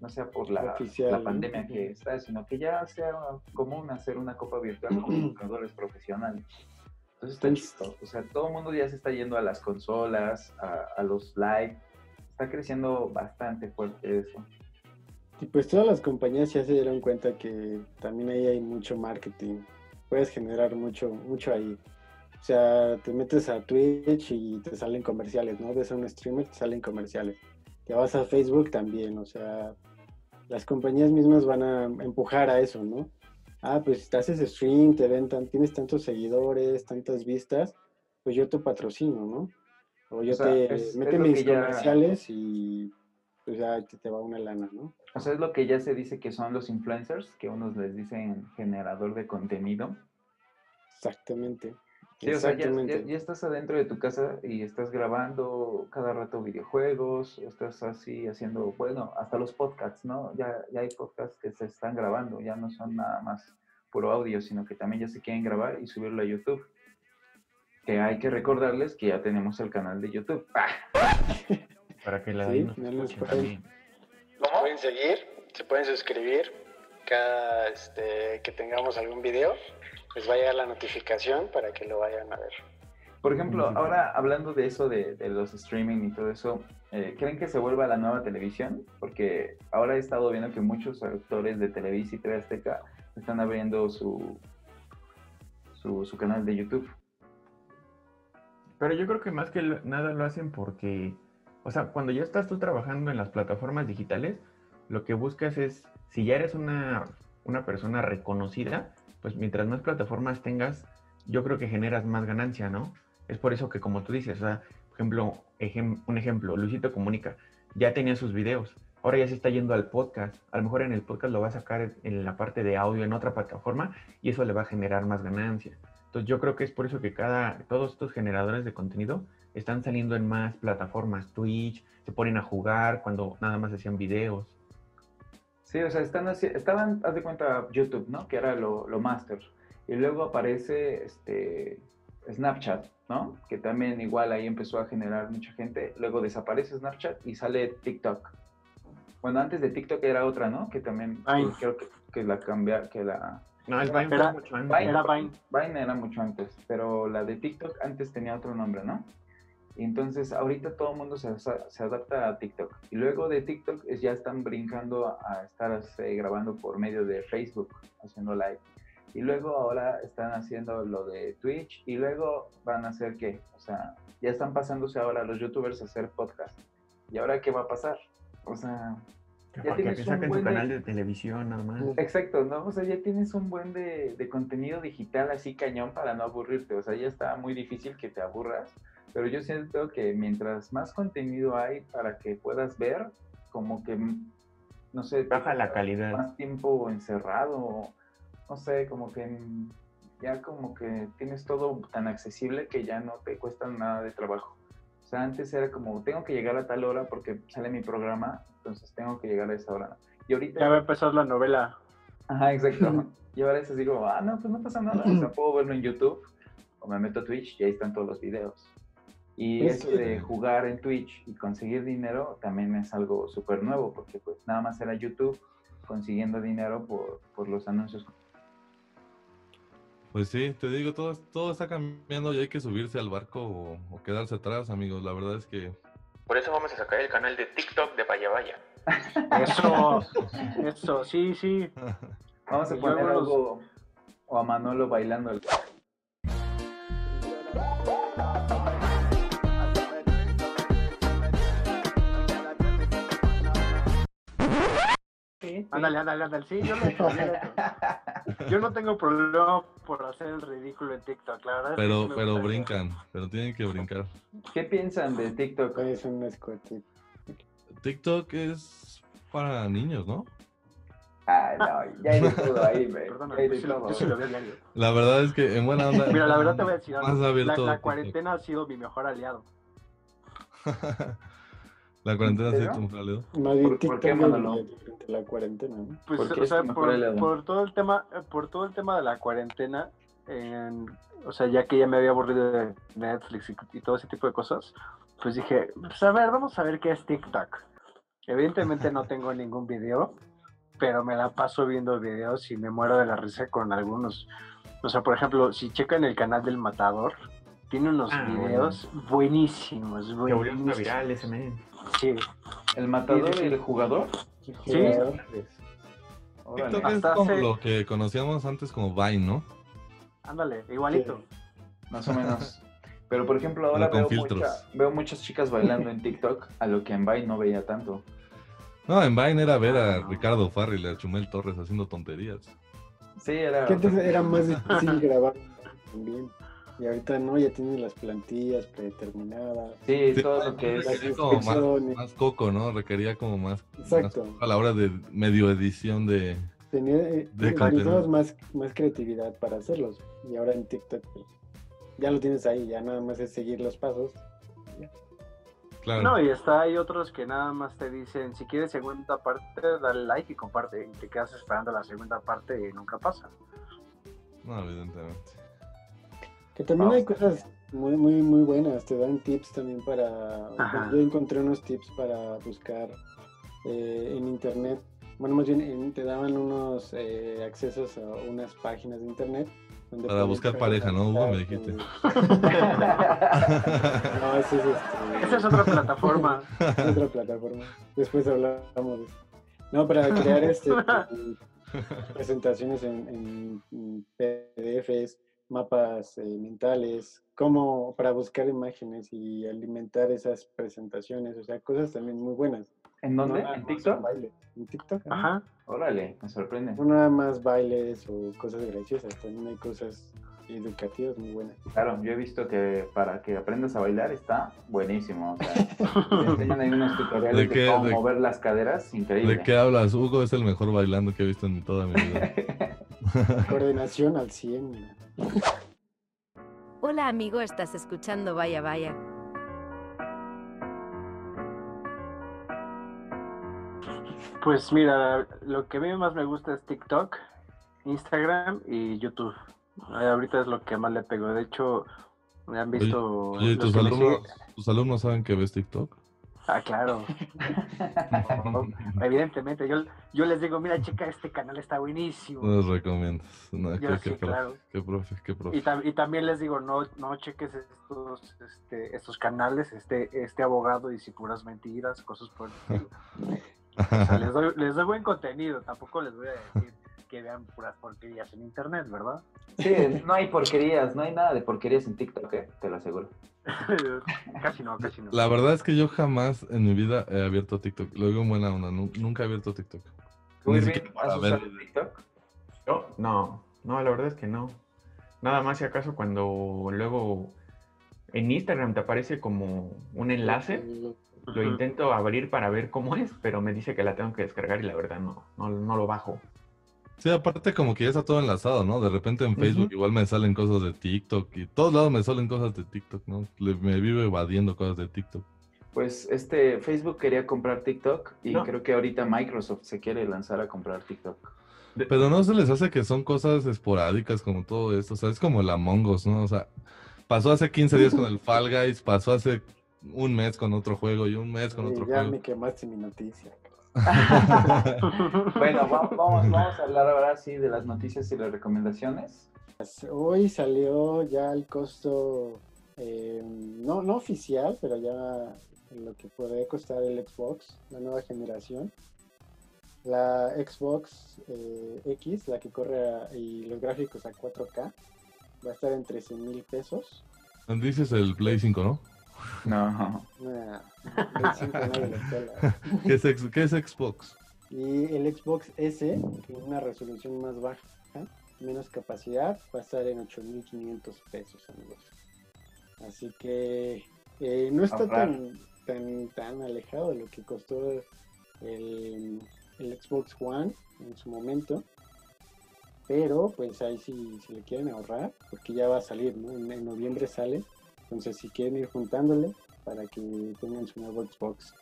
no sea por la, Oficial, la ¿no? pandemia que está, sino que ya sea común hacer una copa virtual con jugadores profesionales. Entonces está chistoso. O sea, todo el mundo ya se está yendo a las consolas, a, a los live. Está creciendo bastante fuerte eso. Y pues todas las compañías ya se dieron cuenta que también ahí hay mucho marketing. Puedes generar mucho, mucho ahí. O sea, te metes a Twitch y te salen comerciales, ¿no? Ves a un streamer, te salen comerciales. Te vas a Facebook también, o sea, las compañías mismas van a empujar a eso, ¿no? Ah, pues te haces stream, te ven, tan- tienes tantos seguidores, tantas vistas, pues yo te patrocino, ¿no? O yo O sea, te es- mete es mis ya- comerciales y pues ya te, te va una lana, ¿no? O sea, es lo que ya se dice que son los influencers, que unos les dicen generador de contenido. Exactamente. Sí, o sea, ya, ya- ya estás adentro de tu casa y estás grabando cada rato videojuegos, estás así haciendo, bueno, hasta los podcasts, ¿no? Ya, ya hay podcasts que se están grabando, ya no son nada más puro audio, sino que también ya se quieren grabar y subirlo a YouTube. Que hay que recordarles que ya tenemos el canal de YouTube. [laughs] Para que la Sí, nos pueden-. Se pueden seguir, se pueden suscribir. Cada este, que tengamos algún video, les va a llegar la notificación para que lo vayan a ver. Por ejemplo, ahora hablando de eso, de, de los streaming y todo eso, eh, ¿creen que se vuelva la nueva televisión? Porque ahora he estado viendo que muchos actores de Televisa y TV Azteca están abriendo su, su, su canal de YouTube. Pero yo creo que más que nada lo hacen porque, o sea, cuando ya estás tú trabajando en las plataformas digitales, lo que buscas es, si ya eres una, una persona reconocida, pues mientras más plataformas tengas, yo creo que generas más ganancia, ¿no? Es por eso que como tú dices, o sea, por ejemplo, ejem- un ejemplo, Luisito Comunica, ya tenía sus videos, ahora ya se está yendo al podcast, a lo mejor en el podcast lo va a sacar en la parte de audio en otra plataforma y eso le va a generar más ganancia. Entonces yo creo que es por eso que cada, todos estos generadores de contenido están saliendo en más plataformas, Twitch, se ponen a jugar cuando nada más hacían videos. Sí, o sea, están estaban, haz de cuenta, YouTube, ¿no? Que era lo, lo master. Y luego aparece este Snapchat, ¿no? Que también igual ahí empezó a generar mucha gente. Luego desaparece Snapchat y sale TikTok. Bueno, antes de TikTok era otra, ¿no? Que también Vine. que creo que, que la cambia, que la... No, el Vine Era- mucho antes. Vine, Era Vine. Vine era mucho antes, pero la de TikTok antes tenía otro nombre, ¿no? Entonces ahorita todo el mundo se, se adapta a TikTok. Y luego de TikTok es, ya están brincando a estar eh, grabando por medio de Facebook, haciendo live. Y luego ahora están haciendo lo de Twitch y luego van a hacer qué? O sea, ya están pasándose ahora los youtubers a hacer podcast. ¿Y ahora qué va a pasar? O sea, ya tienes que saquen su canal de... televisión normal. Exacto, ¿no? O sea, ya tienes un buen de, de, contenido digital así cañón para no aburrirte. O sea, ya está muy difícil que te aburras. Pero yo siento que mientras más contenido hay para que puedas ver, como que, no sé, baja la calidad. Más tiempo encerrado, no sé, como que ya como que tienes todo tan accesible que ya no te cuesta nada de trabajo. O sea, antes era como, tengo que llegar a tal hora porque sale mi programa, entonces tengo que llegar a esa hora. Y ahorita... Ya va a empezar la novela. Ajá, exacto. y ahora es así como, ah, no, pues no pasa nada. O sea, puedo verlo en YouTube o me meto a Twitch y ahí están todos los videos. Y eso de jugar en Twitch y conseguir dinero también es algo súper nuevo, porque pues nada más era YouTube consiguiendo dinero por, por los anuncios. Pues sí, te digo, todo, todo está cambiando y hay que subirse al barco o, o, quedarse atrás, amigos. La verdad es que... Por eso vamos a sacar el canal de TikTok de Vaya Vaya. Eso, [laughs] eso, sí, sí. Vamos a poner algo o a Manolo bailando el... Ándale, ándale, ándale. Sí, yo, no, [laughs] yo no tengo problema por hacer el ridículo en TikTok, la verdad. Pero, es que pero brincan, pero tienen que brincar. ¿Qué piensan de TikTok? Es un escote. TikTok es para niños, ¿no? Ah, no, ya hay de [laughs] todo ahí, güey. Perdona, Ya hay de yo, sí lo- todo. yo sí lo veo diario. La verdad es que en buena onda. Mira, la verdad te voy a decir algo. La, abierto la cuarentena ha sido mi mejor aliado. [laughs] La cuarentena sí ¿En es serio? un jaleo. Más bien ¿Por- qué, Manolo? durante la cuarentena, ¿no? Pues, ¿Por o sea, por, todo el tema, por todo el tema de la cuarentena, en- o sea, ya que ya me había aburrido de Netflix y, y todo ese tipo de cosas, pues dije, pues a ver, vamos a ver qué es TikTok. Evidentemente no [laughs] tengo ningún video, pero me la paso viendo videos y me muero de la risa con algunos. O sea, por ejemplo, si checan el canal del Matador, tiene unos Ah, videos buenísimos, súper buenísimos. viral ese men. Sí, ¿El matador Sí, sí, y el jugador? Sí. TikTok es Hasta como hace- lo que conocíamos antes como Vine, ¿no? ándale, igualito. Más o menos. Pero por ejemplo, ahora veo, mucha- veo muchas chicas bailando en TikTok, a lo que en Vine no veía tanto. No, en Vine era ver a Ah. Ricardo Farrell y a Chumel Torres haciendo tonterías. Sí, era. Que antes era más difícil [laughs] grabar también. Y ahorita no, ya tienen las plantillas predeterminadas. Sí, Sí, todo lo que es. como más, coco, ¿no? Requería como más, Exacto. más a la hora de medio edición de... Tenía, eh, De más, más creatividad para hacerlos. Y ahora en TikTok, pues, ya lo tienes ahí, ya nada más es seguir los pasos. Claro. No, y está hay otros que nada más te dicen, si quieres segunda parte, dale like y comparte. Y te quedas esperando la segunda parte y nunca pasa. No, evidentemente. Que también hay cosas muy, muy, muy buenas. Te dan tips también para. Ajá. Yo encontré unos tips para buscar eh, en internet. Bueno, más bien en- te daban unos eh, accesos a unas páginas de internet. donde Para buscar pareja, ¿no, Hugo? Me dijiste. [laughs] [laughs] No, ese es este. Esa es otra plataforma. es [laughs] otra plataforma. Después hablamos de eso. No, para crear este presentaciones en, en- en PDFs, mapas eh, mentales, como para buscar imágenes y alimentar esas presentaciones, o sea, cosas también muy buenas. ¿En dónde? No ¿En TikTok? bailes. En TikTok. ajá. Órale, me sorprende. No nada más bailes o cosas graciosas, también hay cosas educativas muy buenas. Claro, yo he visto que para que aprendas a bailar está buenísimo. O sea, [laughs] te enseñan ahí unos tutoriales ¿De de, qué- cómo de- mover las caderas, increíble. ¿De qué hablas? Hugo es el mejor bailando que he visto en toda mi vida. [laughs] [laughs] Coordinación al 100. mira. Hola amigo, estás escuchando Vaya Vaya. Pues mira, lo que a mí más me gusta es TikTok, Instagram y YouTube. Eh, ahorita es lo que más le pego. De hecho, me han visto. Oye, los ¿tus alumnos, ¿tus alumnos saben que ves TikTok? Ah, claro. No, [laughs] evidentemente, yo, yo les digo, mira, checa, este canal está buenísimo. No los recomiendas. No, Yo qué, sí, qué claro. qué profe, qué profe. Y, tam- y también les digo, no, no cheques estos, este, estos canales, este, este abogado dice puras mentiras, cosas por el estilo. [laughs] O sea, les doy, les doy buen contenido, tampoco les voy a decir que vean puras porquerías en internet, ¿verdad? Sí, no hay porquerías, no hay nada de porquerías en TikTok, ¿eh? te lo aseguro. [laughs] casi no, casi no. La verdad es que yo jamás en mi vida he abierto TikTok. Lo digo en buena onda, nu- nunca he abierto TikTok. ¿Tú, Irving, has usado TikTok? Yo, no, no, la verdad es que no. Nada más si acaso cuando luego en Instagram te aparece como un enlace, lo intento abrir para ver cómo es, pero me dice que la tengo que descargar y la verdad no, no, no lo bajo. Sí, aparte como que ya está todo enlazado, ¿no? De repente en Facebook igual me salen cosas de TikTok y todos lados me salen cosas de TikTok, ¿no? Le- me vivo evadiendo cosas de TikTok. Pues este Facebook quería comprar TikTok y No. creo que ahorita Microsoft se quiere lanzar a comprar TikTok. Pero no se les hace que son cosas esporádicas como todo esto, o sea, es como el Among Us, ¿no? O sea, pasó hace 15 días con el Fall Guys, pasó hace un mes con otro juego y un mes con otro ya juego. me quemaste mi noticia. [laughs] Bueno, va- vamos, vamos a hablar ahora sí de las noticias y las recomendaciones. Hoy salió ya el costo, eh, no, no oficial, pero ya lo que podría costar el Xbox, la nueva generación. La Xbox eh, X, la que corre a- y los gráficos a 4K, va a estar en 13 mil pesos. Dices el Play 5, ¿no? No. Nah, el 5 nadie lo pela. ¿Qué es, qué es Xbox? Y el Xbox S, con una resolución más baja, menos capacidad, va a estar en 8.500 pesos, amigos. Así que eh, no está tan, tan, tan alejado de lo que costó el, el Xbox One en su momento. Pero pues ahí sí, si le quieren ahorrar, porque ya va a salir, ¿no? En, en noviembre sale. Entonces si quieren ir juntándole para que tengan su nuevo Xbox.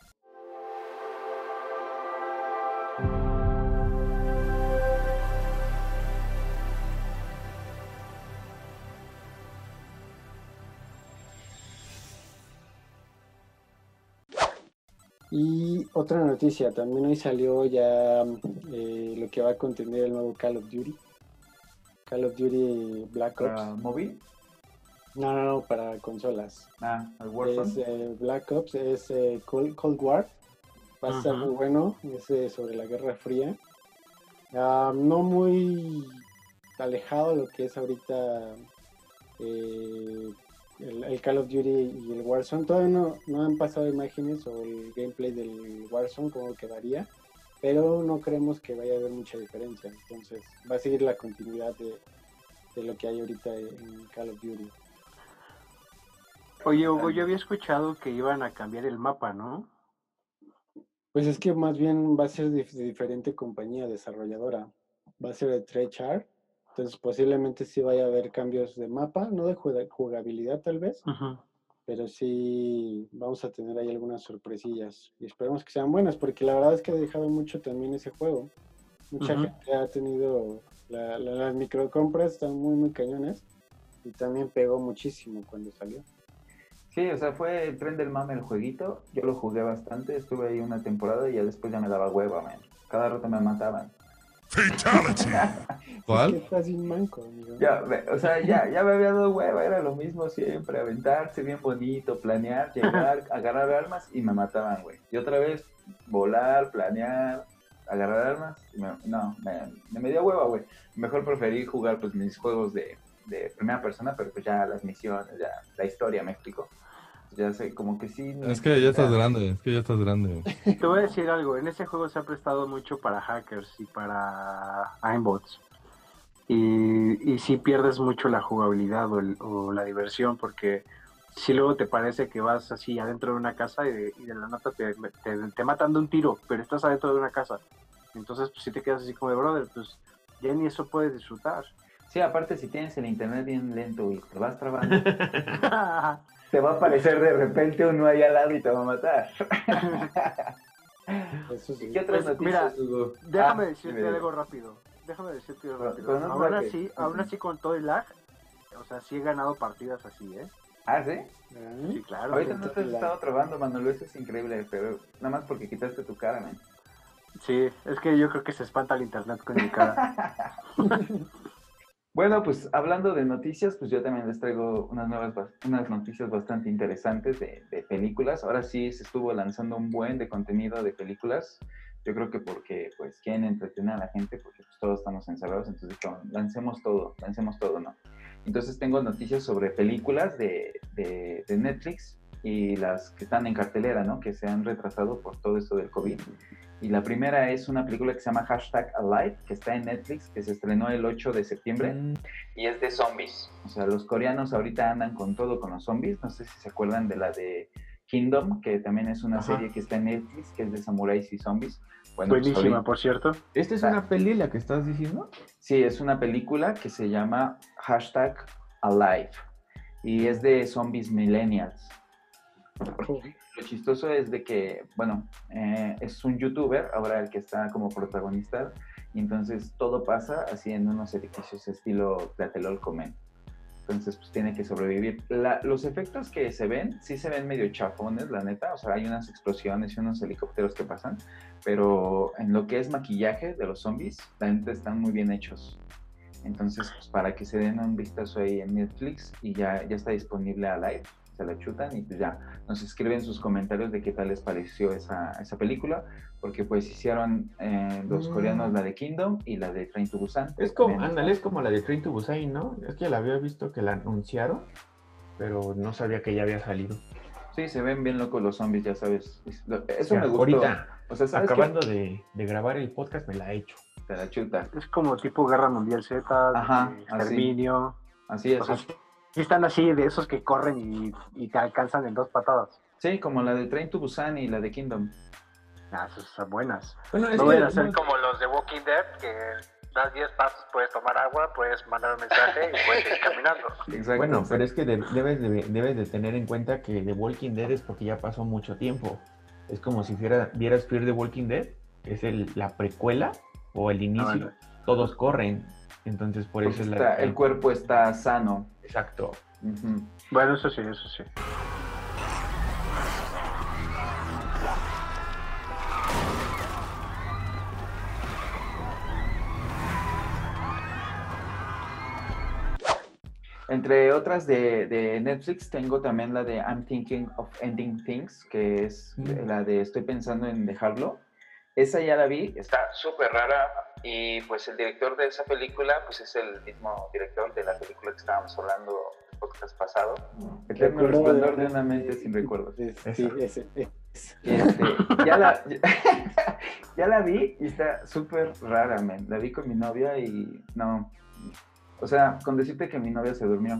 Y otra noticia, también hoy salió ya eh, lo que va a contener el nuevo Call of Duty. Call of Duty Black Ops. ¿Para móvil? No, no, no, para consolas. Ah, el Es eh, Black Ops, es eh, Cold, Cold War. Va a estar muy bueno, es eh, sobre la Guerra Fría. Ah, no muy alejado de lo que es ahorita eh, el, el Call of Duty y el Warzone. Todavía no, no han pasado imágenes o el gameplay del Warzone, cómo quedaría. Pero no creemos que vaya a haber mucha diferencia. Entonces va a seguir la continuidad de, de lo que hay ahorita en Call of Duty. Oye, Hugo, yo había escuchado que iban a cambiar el mapa, ¿no? Pues es que más bien va a ser de, diferente compañía desarrolladora. Va a ser de Treyarch. Entonces posiblemente sí vaya a haber cambios de mapa, no de juga- jugabilidad tal vez, pero sí vamos a tener ahí algunas sorpresillas. Y esperemos que sean buenas, porque la verdad es que ha dejado mucho también ese juego. Mucha gente ha tenido, la- la- las microcompras están muy, muy cañones. Y también pegó muchísimo cuando salió. Sí, o sea, fue el tren del mame el jueguito. Yo lo jugué bastante, estuve ahí una temporada y ya después ya me daba hueva, man. Cada rato me mataban. [laughs] ¿Cuál? Estás sin manco, amigo. Ya, o sea, ya, ya me había dado hueva, era lo mismo siempre, aventarse bien bonito, planear, [laughs] llegar, agarrar armas y me mataban, güey. Y otra vez, volar, planear, agarrar armas, y me- no, me, me dio hueva, güey. Mejor preferí jugar pues mis juegos de, de primera persona, pero pues ya las misiones, ya la historia, me explico. Ya sé, como que sí. Es que ya estás grande, es que ya estás grande. Te voy a decir algo, en ese juego se ha prestado mucho para hackers y para aimbots. Y, y sí pierdes mucho la jugabilidad o, el- o la diversión porque si luego te parece que vas así adentro de una casa y de, y de la nota te, te, te matan de un tiro, pero estás adentro de una casa. Entonces pues si te quedas así como de brother, pues ya ni eso puedes disfrutar. Sí, aparte si tienes el internet bien lento y te vas trabando, [laughs] te va a aparecer de repente uno ahí al lado y te va a matar. [laughs] Eso sí. ¿Y qué otras Pues, noticias, mira, Hugo? Déjame Ah, decirte algo rápido. Déjame decirte algo rápido. pero no aún que- así, aún así con todo el lag, o sea, sí he ganado partidas así, ¿eh? ¿Ah, sí? Sí, claro. Ahorita no te has estado trabando, Manuel, eso es increíble, pero nada más porque quitaste tu cara, man. Sí, es que yo creo que se espanta el internet con mi cara. [laughs] Bueno, pues hablando de noticias, pues yo también les traigo unas nuevas, unas noticias bastante interesantes de, de películas. Ahora sí se estuvo lanzando un buen de contenido de películas. Yo creo que porque pues quieren entretener a la gente, porque pues todos estamos encerrados, entonces lancemos todo, lancemos todo, ¿no? Entonces tengo noticias sobre películas de, de Netflix y las que están en cartelera, ¿no? Que se han retrasado por todo esto del COVID. Y la primera es una película que se llama Hashtag Alive, que está en Netflix, que se estrenó el 8 de septiembre. Y es de zombies. O sea, los coreanos ahorita andan con todo con los zombies. No sé si se acuerdan de la de Kingdom, que también es una Ajá. serie que está en Netflix, que es de samuráis y zombies. Bueno, pues Buenísima, ahorita- por cierto. ¿Esta es una peli la que estás diciendo? Sí, es una película que se llama Hashtag Alive. Y es de zombies millennials. Lo chistoso es de que, bueno, eh, es un youtuber ahora el que está como protagonista, y entonces todo pasa así en unos edificios estilo Tlatelolcomen. Entonces, pues tiene que sobrevivir. Los efectos que se ven, sí se ven medio chafones, la neta. O sea, hay unas explosiones y unos helicópteros que pasan, pero en lo que es maquillaje de los zombies, la neta están muy bien hechos. Entonces, pues para que se den un vistazo ahí en Netflix y ya, ya está disponible a live, se la chutan y pues ya nos escriben sus comentarios de qué tal les pareció esa, esa película, porque pues hicieron eh, los Mm. coreanos la de Kingdom y la de Train to Busan. Es como, ándale, es como la de Train to Busan, ¿no? Es que la había visto que la anunciaron, pero no sabía que ya había salido. Sí, se ven bien locos los zombies, ya sabes. O Eso sea, me gustó. Ahorita, o sea, acabando de, de grabar el podcast, me la he hecho. Te la chuta. Es como tipo Guerra Mundial Z, Ajá, de así. exterminio. Así es. Sí están así de esos que corren y, y te alcanzan en dos patadas. Sí, como la de Train to Busan y la de Kingdom. Ah, esas son buenas. Bueno, es no vayan a ser no- como los de Walking Dead, que das 10 pasos, puedes tomar agua, puedes mandar un mensaje y puedes ir caminando. Exacto. Bueno, pero es que de- debes, de, debes de tener en cuenta que The Walking Dead es porque ya pasó mucho tiempo. Es como si vieras Fear the Walking Dead, que es el, la precuela o el inicio. bueno. Todos corren. Entonces por eso es la... el cuerpo está sano. Exacto. Bueno, eso sí, eso sí. Entre otras de, de Netflix tengo también la de I'm Thinking of Ending Things, que es Mm. la de Estoy pensando en dejarlo. Esa ya la vi, está súper rara y pues el director de esa película pues es el mismo director de la película que estábamos hablando el podcast pasado. Eterno resplandor de una mente sin recuerdos. Sí, ese, este, ya, la, [laughs] ya la vi y está súper rara, man. La vi con mi novia y no. O sea, con decirte que mi novia se durmió.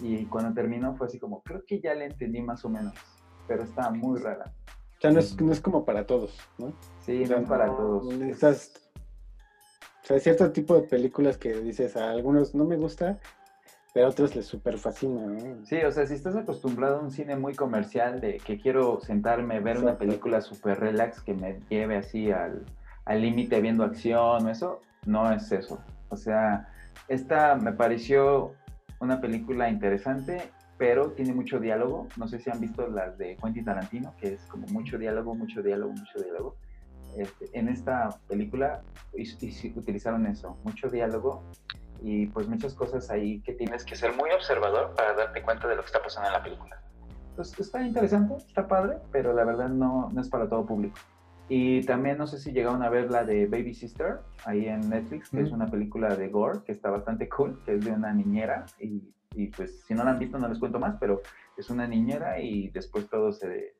Y cuando terminó fue así como, creo que ya le entendí más o menos. Pero está muy rara. O sea, no es, no es como para todos, ¿no? Sí, O sea, no es para todos. Necesitas, o sea, cierto tipo de películas que dices, a algunos no me gusta, pero a otros les super fascina, ¿no? Sí, o sea, si estás acostumbrado a un cine muy comercial de que quiero sentarme, ver una Exacto. película súper relax que me lleve así al al límite viendo acción o eso, no es eso. O sea, esta me pareció una película interesante, pero tiene mucho diálogo. No sé si han visto las de Quentin Tarantino, que es como mucho diálogo, mucho diálogo, mucho diálogo. Este, en esta película utilizaron eso, mucho diálogo y pues muchas cosas ahí que tienes que ser muy observador para darte cuenta de lo que está pasando en la película. Pues está interesante, está padre, pero la verdad no, no es para todo público. Y también no sé si llegaron a ver la de Baby Sister ahí en Netflix, que es una película de gore que está bastante cool, que es de una niñera y, y, pues si no la han visto no les cuento más, pero es una niñera y después todo se,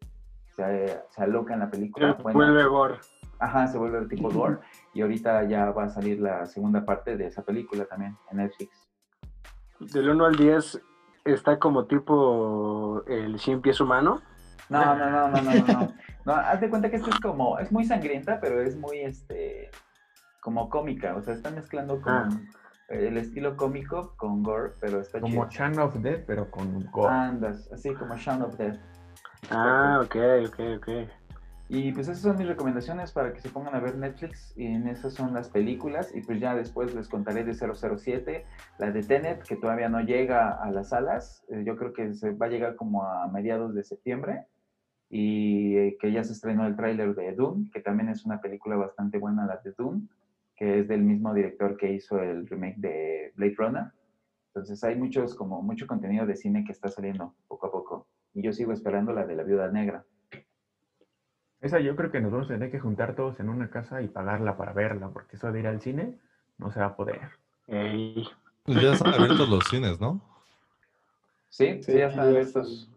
se, se aloca en la película. Se Bueno, vuelve gore. Ajá, se vuelve tipo gore y ahorita ya va a salir la segunda parte de esa película también en Netflix. Del 1 al 10 está como tipo el 100 pies humano. No, no, no, no, no, no, no. No, haz de cuenta que esto es como, es muy sangrienta, pero es muy, este, como cómica. O sea, está mezclando con Ah. El estilo cómico con gore, pero está Como chido. Chan of Death, pero con gore. Andas, así como Shaun of Death. Ah, ok, ok, ok. Y pues esas son mis recomendaciones para que se pongan a ver Netflix. Y en esas son las películas. Y pues ya después les contaré de 007, la de Tenet, que todavía no llega a las salas. Eh, yo creo que se va a llegar como a mediados de septiembre. Y eh, que ya se estrenó el tráiler de Dune, que también es una película bastante buena, la de Dune, que es del mismo director que hizo el remake de Blade Runner. Entonces hay muchos, como mucho contenido de cine que está saliendo poco a poco. Y yo sigo esperando la de la Viuda Negra. Esa yo creo que nos vamos a tener que juntar todos en una casa y pagarla para verla, porque eso de ir al cine no se va a poder. Pues ya están abiertos los cines, ¿no? Sí, sí, ya están abiertos.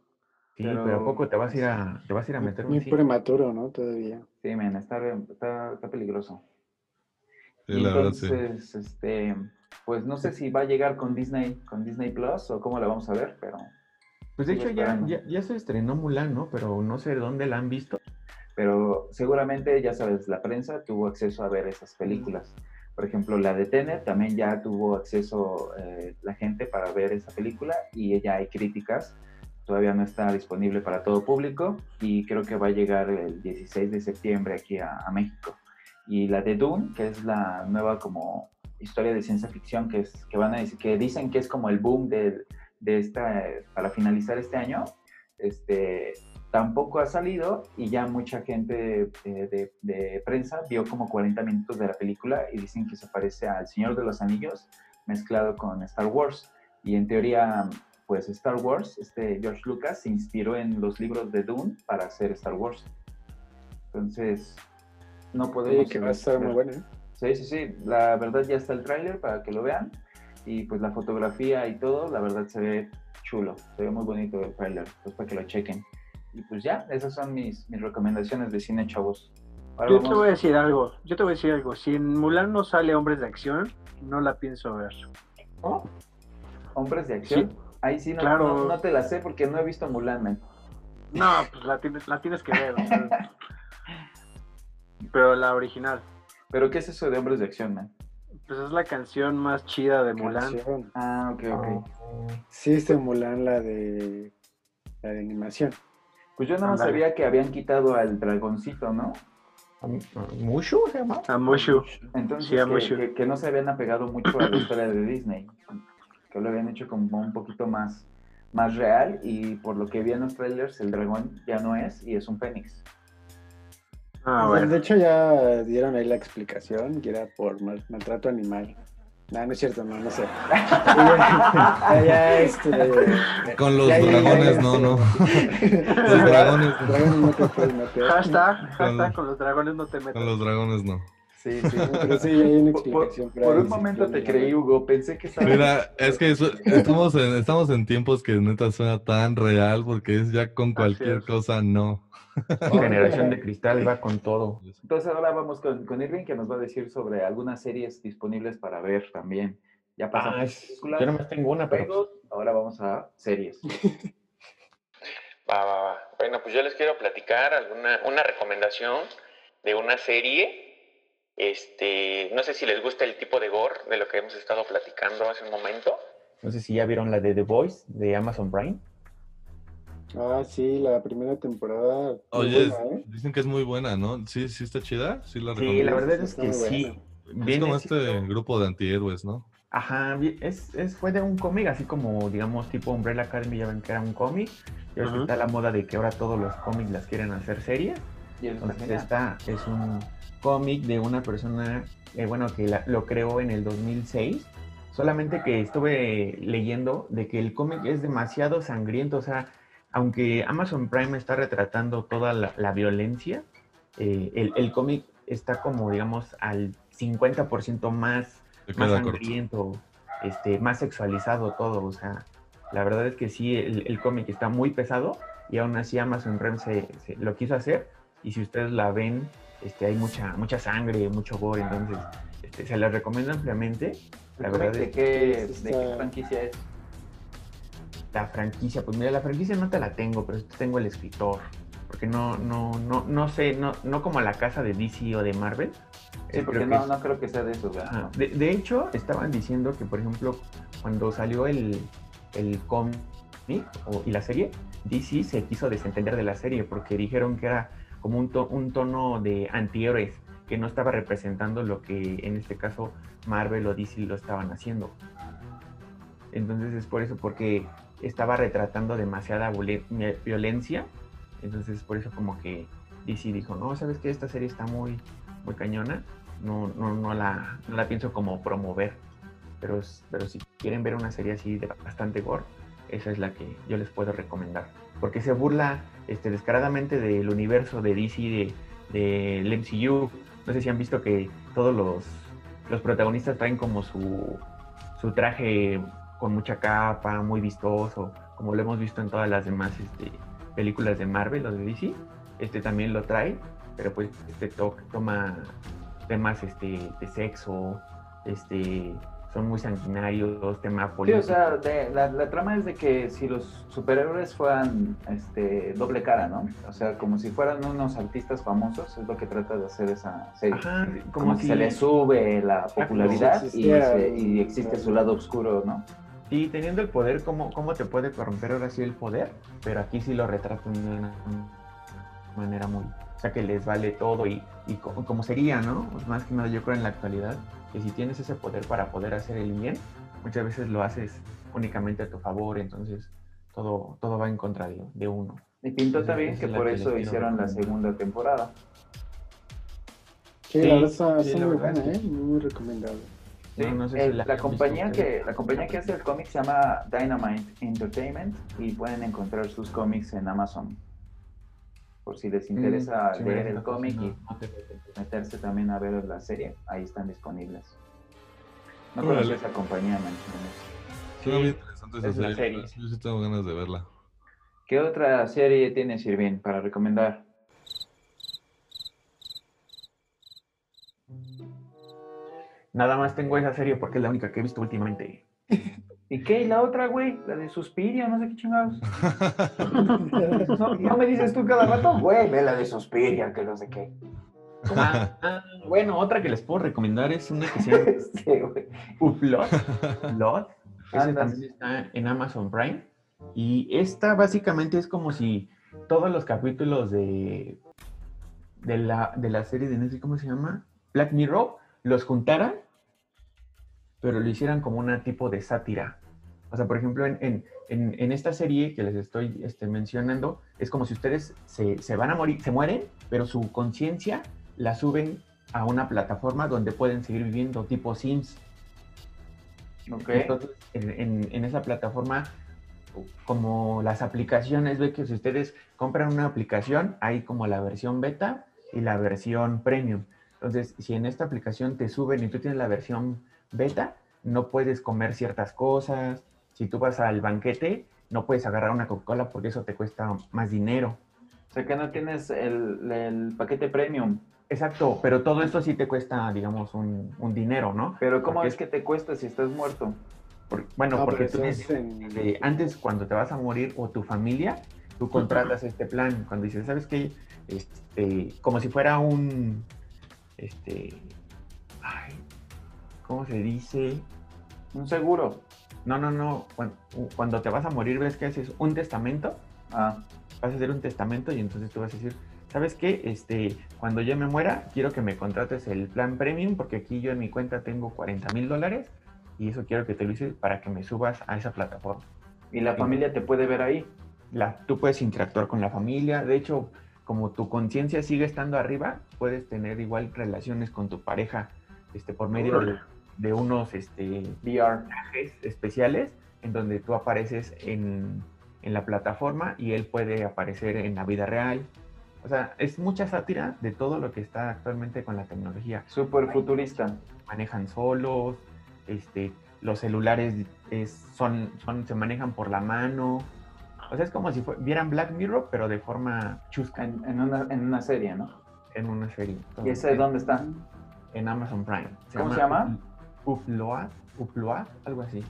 Sí, pero, ¿a poco te vas a ir a, te vas a, ir a meter Muy prematuro, ¿no? Todavía. Sí, men, está, está, está peligroso. Sí, la Entonces, verdad, sí. este, pues no sé si va a llegar con Disney, con Disney Plus o cómo la vamos a ver, pero Pues de hecho ya, ya, ya se estrenó Mulan, ¿no? Pero no sé dónde la han visto. pero seguramente, ya sabes, la prensa tuvo acceso a ver esas películas. Por ejemplo, la de Tenet también ya tuvo acceso eh, la gente para ver esa película y ya hay críticas. Todavía no está disponible para todo público y creo que va a llegar el 16 de septiembre aquí a, a México. Y la de Dune, que es la nueva como historia de ciencia ficción que, es, que, van a que dicen que es como el boom de, de esta, para finalizar este año, este, tampoco ha salido y ya mucha gente eh, de, de prensa vio como 40 minutos de la película y dicen que se parece al Señor de los Anillos mezclado con Star Wars. Y en teoría, pues Star Wars, este George Lucas se inspiró en los libros de Dune para hacer Star Wars. Entonces, no podemos... Sí, que va a estar muy buena. ¿eh? Sí, sí, sí. La verdad ya está el tráiler para que lo vean. Y pues la fotografía y todo, la verdad se ve chulo. Se ve muy bonito el tráiler. Pues para que lo chequen. Y pues ya, esas son mis, mis recomendaciones de cine, chavos. Ahora Yo te vamos- voy a decir algo, yo te voy a decir algo. Si en Mulan no sale Hombres de Acción, no la pienso ver. Hombres de acción. Sí. Ahí sí no, Claro. no, no te la sé porque no he visto Mulan, man. No, pues la tienes, la tienes que ver. o sea. [laughs] Pero la original. ¿Pero qué es eso de hombres de acción, man? Pues es la canción más chida de Mulan. Canción. Ah, ok, ok. Sí, es de Mulan la de la de animación. Pues yo nada más sabía que habían quitado al dragoncito, ¿no? ¿Mushu se llama? A Mushu. Entonces, Sí, a que, Mushu. que- que no se habían apegado mucho a la historia de Disney, que lo habían hecho como un poquito más, más real y por lo que vi en los trailers, el dragón ya no es y es un fénix. Ah, bueno. De hecho ya dieron ahí la explicación que era por mal- maltrato animal. No, no es cierto, no, no sé. [laughs] ya, ya, este, Con los ya, ya, ya, dragones, ya, no, no. [laughs] Los dragones, dragones no te puedes meter. Hashtag, Con- hashtag con los dragones no te metas. con los dragones no. Sí, sí. Pero sí, ya hay una Por, un momento te no. creí, Hugo. Pensé que estaba. Mira, es que eso- estamos en, estamos en tiempos que neta suena tan real porque es ya con cualquier cosa, no. [laughs] Generación de cristal va con todo. Entonces ahora vamos con, con Irving que nos va a decir sobre algunas series disponibles para ver también. Ya pasamos Ah, yo nomás tengo una, pero ahora vamos a series. [laughs] Va, va, va. Bueno, pues yo les quiero platicar alguna, una recomendación de una serie. Este, no sé si les gusta el tipo de gore de lo que hemos estado platicando hace un momento. no sé si ya vieron la de The Voice de Amazon Prime. Ah, sí, la primera temporada. Oye, buena, ¿eh? dicen que es muy buena, ¿no? Sí, sí está chida, sí la Sí, la verdad es que sí. Es Viene como este grupo de antihéroes, ¿no? Ajá, es, es, fue de un cómic, así como, digamos, tipo Umbrella Academy, ya ven que era un cómic. Y ahora está la moda de que ahora todos los cómics las quieren hacer series. Y Entonces esta es un cómic de una persona, eh, bueno, que la- lo creó en el 2006. Solamente que estuve leyendo de que el cómic es demasiado sangriento, o sea, aunque Amazon Prime está retratando toda la, la violencia, eh, el, el cómic está como, digamos, al 50% más, más sangriento, este, más sexualizado todo, o sea, la verdad es que sí, el, el cómic está muy pesado y aún así Amazon Prime se, se- lo quiso hacer. Y si ustedes la ven, este, hay mucha, mucha sangre, mucho gore, entonces este, se les recomiendo ampliamente. La ¿El verdad ¿De es qué, de qué franquicia es? la franquicia, pues mira, la franquicia no te la tengo, pero tengo el escritor, porque no, no, no, no sé, no, no como la casa de DC o de Marvel. Sí, eh, porque no, es- no creo que sea de eso, ¿verdad? Ajá. De, de hecho, estaban diciendo que, por ejemplo, cuando salió el, el cómic o- y la serie, DC se quiso desentender de la serie porque dijeron que era como un, to- un tono de antihéroes que no estaba representando lo que en este caso Marvel o DC lo estaban haciendo. Entonces es por eso, porque estaba retratando demasiada violencia. Entonces por eso como que DC dijo, no, sabes que esta serie está muy, muy cañona, no, no, no, la, no la pienso como promover. Pero, es- pero si quieren ver una serie así de bastante gore, esa es la que yo les puedo recomendar. Porque se burla este, descaradamente del universo de DC, de, del MCU. No sé si han visto que todos los, los protagonistas traen como su, su traje con mucha capa, muy vistoso, como lo hemos visto en todas las demás este, películas de Marvel o de DC. Este también lo trae, pero pues este to- toma temas este, de sexo, este, son muy sanguinarios, tema Sí, político. o sea, de- la, la trama es de que si los superhéroes fueran este, doble cara, ¿no? O sea, como si fueran unos artistas famosos, es lo que trata de hacer esa serie. Ajá, como como que si- se le sube la popularidad como si y, se- y existe su lado oscuro, ¿no? Sí, teniendo el poder, ¿cómo, ¿cómo te puede corromper ahora sí el poder? Pero aquí sí lo retratan de una manera muy... O sea, que les vale todo y, y co- como sería, ¿no? Pues más que nada yo creo en la actualidad, que si tienes ese poder para poder hacer el bien, muchas veces lo haces únicamente a tu favor, entonces todo, todo va en contra de, de uno. Y pintó también que por que eso hicieron la segunda temporada. Sí, Sí, la verdad está, sí, muy buena, es ¿eh? Muy recomendable. Sí, No, no sé si el- la compañía que, la compañía que hace el cómic se llama Dynamite Entertainment y pueden encontrar sus cómics en Amazon. Por si les interesa Mm, sí, leer el cómic y meterse también a ver la serie, ahí están disponibles. No Órale. conocía esa compañía, muy interesante esa es la serie. serie. Yo sí tengo ganas de verla. ¿Qué otra serie tienes, Irving, para recomendar? Nada más tengo esa serie porque es la única que he visto últimamente. [laughs] ¿Y qué? ¿Y la otra, güey? La de Suspiria, no sé qué chingados. no, [laughs] no me dices tú cada rato, güey, ve la de Suspiria, que no sé qué. Ah, ah, bueno, otra que les puedo recomendar es una que se llama [laughs] güey. Uplot. Uplot. Andas. [laughs] también está en Amazon Prime. Y esta básicamente es como si todos los capítulos de, de, la, de la serie de Netflix, ¿cómo se llama? Black Mirror, los juntaran, pero lo hicieran como una tipo de sátira. O sea, por ejemplo, en, en- en- en esta serie que les estoy este, mencionando, es como si ustedes se, se van a morir, se mueren, pero su conciencia la suben a una plataforma donde pueden seguir viviendo, tipo Sims. Ok. Entonces, en, en- en esa plataforma, como las aplicaciones, ve que si ustedes compran una aplicación, hay como la versión beta y la versión premium. Entonces, si en esta aplicación te suben y tú tienes la versión beta, no puedes comer ciertas cosas. Si tú vas al banquete, no puedes agarrar una Coca-Cola porque eso te cuesta más dinero. O sea que no tienes el, el paquete premium. Exacto, pero todo esto sí te cuesta, digamos, un, un dinero, ¿no? Pero ¿cómo Porque es que te cuesta si estás muerto? Por- bueno, No, porque tú es en- antes cuando te vas a morir o tu familia, tú contratas este plan. Cuando dices, ¿sabes qué? Este, como si fuera un, este, ay, ¿cómo se dice? Un seguro. No, no, no. Cuando, cuando te vas a morir, ves que haces un testamento. Ah, Vas a hacer un testamento y entonces tú vas a decir, ¿sabes qué? Este, cuando yo me muera, quiero que me contrates el plan premium porque aquí yo en mi cuenta tengo 40 mil dólares y eso quiero que te lo hice para que me subas a esa plataforma. y la familia te puede ver ahí. La, tú puedes interactuar con la familia, de hecho, como tu conciencia sigue estando arriba, puedes tener igual relaciones con tu pareja este, por medio de, de unos este, VR. especiales en donde tú apareces en, en la plataforma y él puede aparecer en la vida real. O sea, es mucha sátira de todo lo que está actualmente con la tecnología. Súper futurista. Manejan solos, este, los celulares es- son, son, se manejan por la mano. O sea, es como si vieran Black Mirror, pero de forma chusca En, en una, en una serie, ¿no? en una serie. ¿Y ese dónde está? En Amazon Prime. ¿Cómo se llama? Upload, Upload, algo así.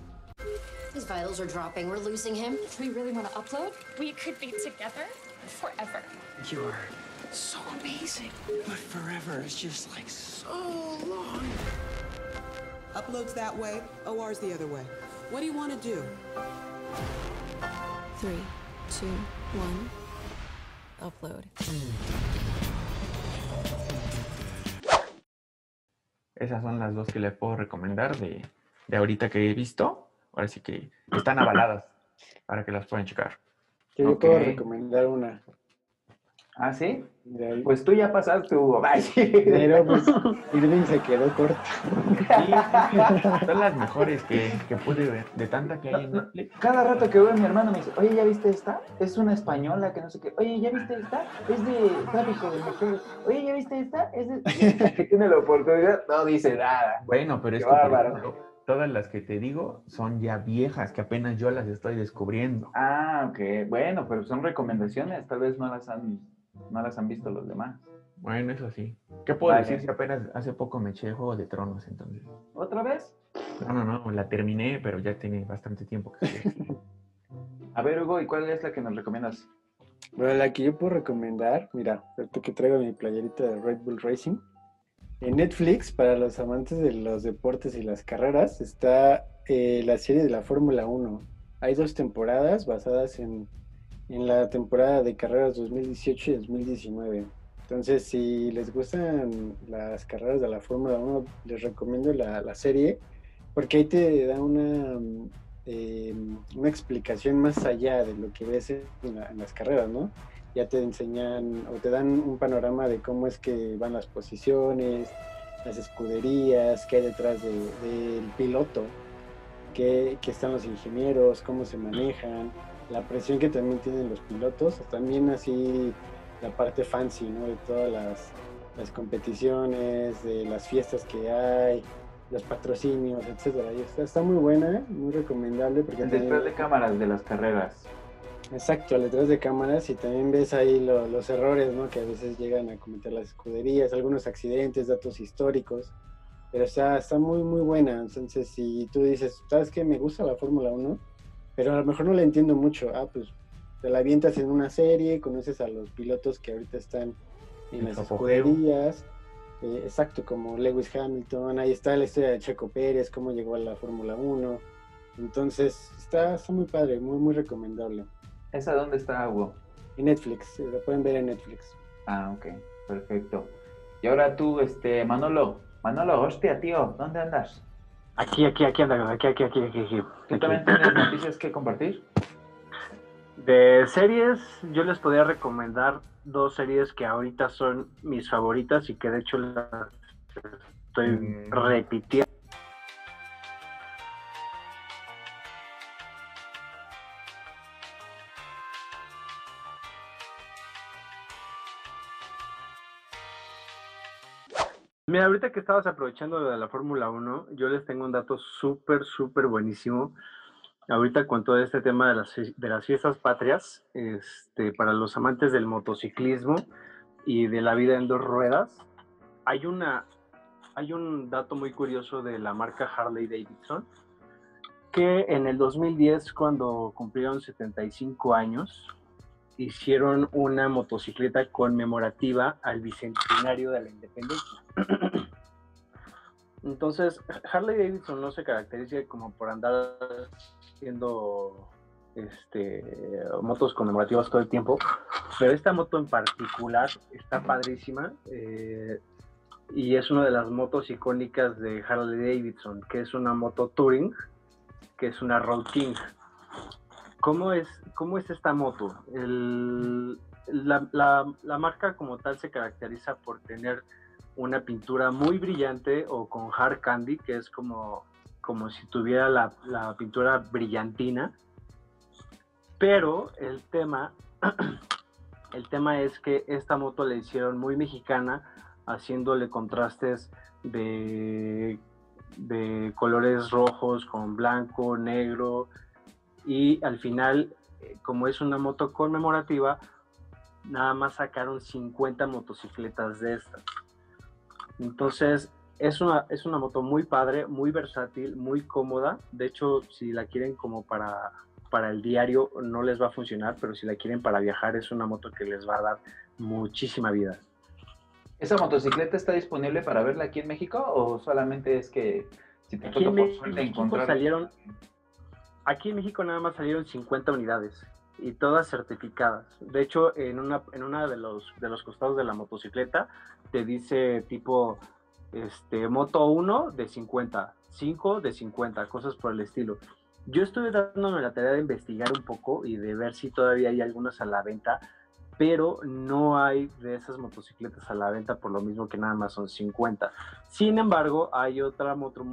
His vitals are dropping. We're losing him. Do we really want to upload? We could be together forever. You're so amazing. But forever is just like so long. Uploads that way, OR's the other way. What do you want to do? Three, two, one. Upload. Hmm. Esas son las dos que le puedo recomendar de, de ahorita que he visto. Ahora sí que están avaladas para que las puedan checar. Yo puedo recomendar una. ¿Ah, sí? Pues tú ya pasaste [laughs] sí. Pero pues Irving se quedó corto. Son las mejores que, que pude ver, de tanta que hay en Netflix. Cada rato que veo a mi hermano me dice, oye, ¿ya viste esta? Es una española que no sé qué. Oye, ¿ya viste esta? Es de tráfico de mujeres. Oye, ¿ya viste esta? Es de... [laughs] que tiene la oportunidad, no dice nada. Bueno, pero es Qué que por bárbaro. ejemplo, todas las que te digo son ya viejas, que apenas yo las estoy descubriendo. Ah, ok. Bueno, pero son recomendaciones, tal vez no las han, no las han visto los demás. Bueno, eso sí. ¿Qué puedo Vale. decir si apenas hace poco me eché Juego de Tronos entonces? ¿Otra vez? No, no, no, la terminé, pero ya tiene bastante tiempo que. [laughs] A ver, Hugo, ¿y cuál es la que nos recomiendas? Bueno, la que yo puedo recomendar, mira, ahorita que traigo mi playerita de Red Bull Racing. En Netflix, para los amantes de los deportes y las carreras, está eh, la serie de la Fórmula 1. Hay dos temporadas basadas en, en la temporada de carreras 2018 y 2019. Entonces, si les gustan las carreras de la Fórmula 1, les recomiendo la, la serie, porque ahí te da una, eh, una explicación más allá de lo que ves en, la- en las carreras, ¿no? Ya te enseñan o te dan un panorama de cómo es que van las posiciones, las escuderías, qué hay detrás de- del piloto, qué, qué están los ingenieros, cómo se manejan, la presión que también tienen los pilotos, también así la parte fancy, ¿no? De todas las, las competiciones, de las fiestas que hay, los patrocinios, etcétera. Y está, está muy buena, muy recomendable porque El detrás de cámaras de las carreras. Exacto, detrás de cámaras y también ves ahí lo- los errores, ¿no? Que a veces llegan a cometer las escuderías, algunos accidentes, datos históricos, pero está, está muy, muy buena. Entonces, si tú dices, ¿sabes qué? Me gusta la Fórmula 1, pero a lo mejor no la entiendo mucho. Ah, pues te la avientas en una serie, conoces a los pilotos que ahorita están en las escuderías. eh, exacto, como Lewis Hamilton, ahí está la historia de Checo Pérez, cómo llegó a la Fórmula 1. Entonces, está, está muy padre, muy, muy recomendable. ¿Esa dónde está, Hugo? En Netflix, eh, lo pueden ver en Netflix. Ah, ok, perfecto. Y ahora tú, este, Manolo. Manolo, hostia, tío, ¿dónde andas? Aquí, aquí, aquí anda, aquí, aquí, aquí, aquí. aquí. ¿Tú también tienes noticias que compartir? De series, yo les podría recomendar dos series que ahorita son mis favoritas y que de hecho las estoy Mm. repitiendo. Mira, ahorita que estabas aprovechando de la Fórmula 1, yo les tengo un dato súper, súper buenísimo. Ahorita con todo este tema de las, de las fiestas patrias, este, para los amantes del motociclismo y de la vida en dos ruedas, hay, una, hay un dato muy curioso de la marca Harley Davidson, que en el 2010, cuando cumplieron 75 años, hicieron una motocicleta conmemorativa al bicentenario de la independencia. [clears throat] Entonces, Harley Davidson no se caracteriza como por andar haciendo este, motos conmemorativas todo el tiempo, pero esta moto en particular está padrísima eh, y es una de las motos icónicas de Harley Davidson, que es una moto Touring, que es una Road King. ¿Cómo es, cómo es esta moto? La, marca como tal se caracteriza por tener una pintura muy brillante o con hard candy, que es como, como si tuviera la, la pintura brillantina. Pero el tema, [clears throat] el tema es que esta moto la hicieron muy mexicana, haciéndole contrastes de, de colores rojos con blanco, negro, y al final, eh, como es una moto conmemorativa, nada más sacaron 50 motocicletas de estas. Entonces, es una, es una moto muy padre, muy versátil, muy cómoda. De hecho, si la quieren como para, para el diario, no les va a funcionar, pero si la quieren para viajar, es una moto que les va a dar muchísima vida. ¿Esa motocicleta está disponible para verla aquí en México o solamente es que si te Aquí en México encontrar? salieron, aquí en México nada más salieron 50 unidades. y todas certificadas. De hecho, en una, en una de los de los costados de la motocicleta te dice tipo este moto 1 de 50, 5 de 50, cosas por el estilo. Yo estuve dándome la tarea de investigar un poco y de ver si todavía hay algunas a la venta, pero no hay de esas motocicletas a la venta por lo mismo que nada más son 50. Sin embargo, hay otra moto,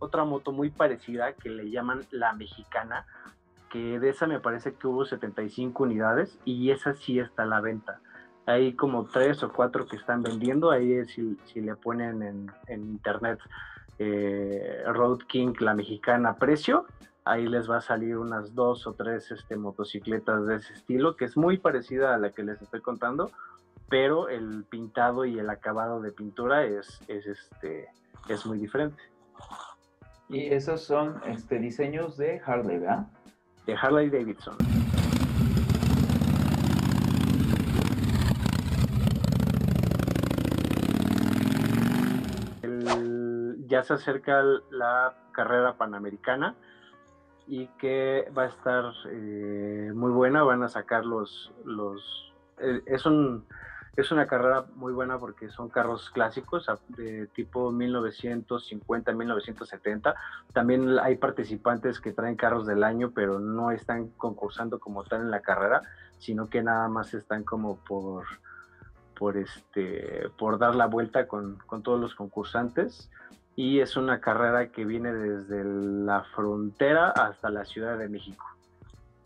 otra moto muy parecida que le llaman la mexicana, que de esa me parece que hubo 75 unidades y esa sí está a la venta. Hay como tres o cuatro que están vendiendo, ahí si, si le ponen en, internet eh, Road King, la mexicana, precio, ahí les va a salir unas dos o tres este, motocicletas de ese estilo, que es muy parecida a la que les estoy contando, pero el pintado y el acabado de pintura es, es, este, es muy diferente. Y esos son este, diseños de Harley, ¿verdad? De Harley Davidson. El- ya se acerca la carrera panamericana y que va a estar eh, muy buena. Van a sacar los. los eh, es, un, es una carrera muy buena porque son carros clásicos de tipo 1950, 1970. También hay participantes que traen carros del año, pero no están concursando como tal en la carrera, sino que nada más están como por por este por dar la vuelta con, con todos los concursantes y es una carrera que viene desde la frontera hasta la Ciudad de México.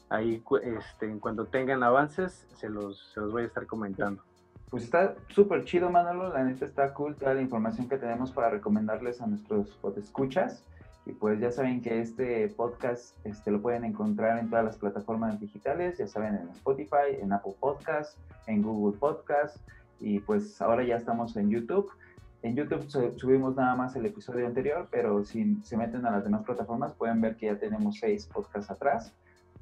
Ahí, este, en cuanto tengan avances, se los, se los voy a estar comentando. Pues está súper chido, Manolo. La neta está cool toda la información que tenemos para recomendarles a nuestros escuchas. Y pues ya saben que este podcast este, lo pueden encontrar en todas las plataformas digitales, ya saben, en Spotify, en Apple Podcast, en Google Podcast. Y pues ahora ya estamos en YouTube. En YouTube su- subimos nada más el episodio anterior, pero si se meten a las demás plataformas pueden ver que ya tenemos seis podcasts atrás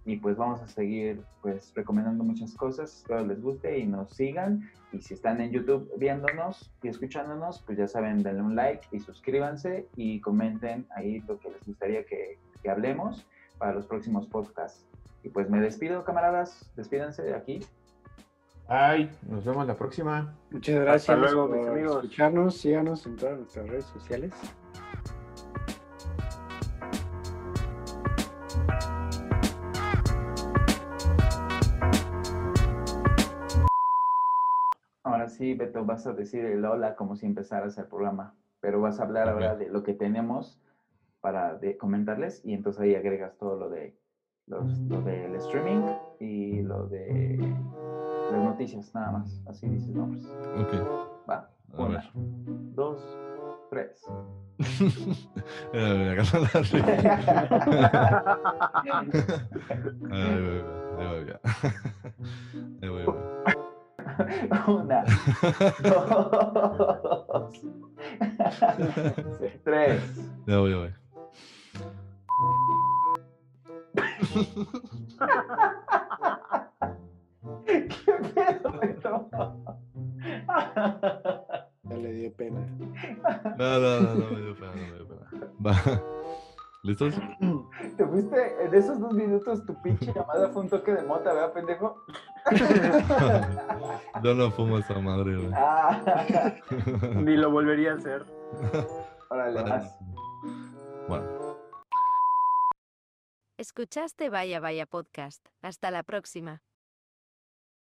y pues vamos a seguir pues recomendando muchas cosas, espero les guste y nos sigan y si están en YouTube viéndonos y escuchándonos, pues ya saben, denle un like y suscríbanse y comenten ahí lo que les gustaría que, que hablemos para los próximos podcasts. Y pues me despido, camaradas, despídense de aquí. Ay, nos vemos la próxima. Muchas gracias luego, por mis amigos. escucharnos. Síganos en todas nuestras redes sociales. Ahora sí, Beto, vas a decir el hola como si empezaras el programa, pero vas a hablar ahora de lo que tenemos para de- comentarles y entonces ahí agregas todo lo de los, lo del streaming y lo de las noticias, nada más. Así dices nombres. Ok. Va. A Una, ver. dos, tres. [laughs] [laughs] [laughs] Una, dos, tres. Ya voy, ya voy. Ya le dio pena. No, no, no, no me dio pena, no me dio pena. Va. ¿Listos? Te fuiste en esos dos minutos, tu pinche llamada fue un toque de mota, ¿verdad, pendejo? [laughs] Yo no fumo esa madre, güey. Ah, [laughs] Ni lo volvería a hacer. órale, más. Bueno. Escuchaste Vaya Vaya Podcast. Hasta la próxima.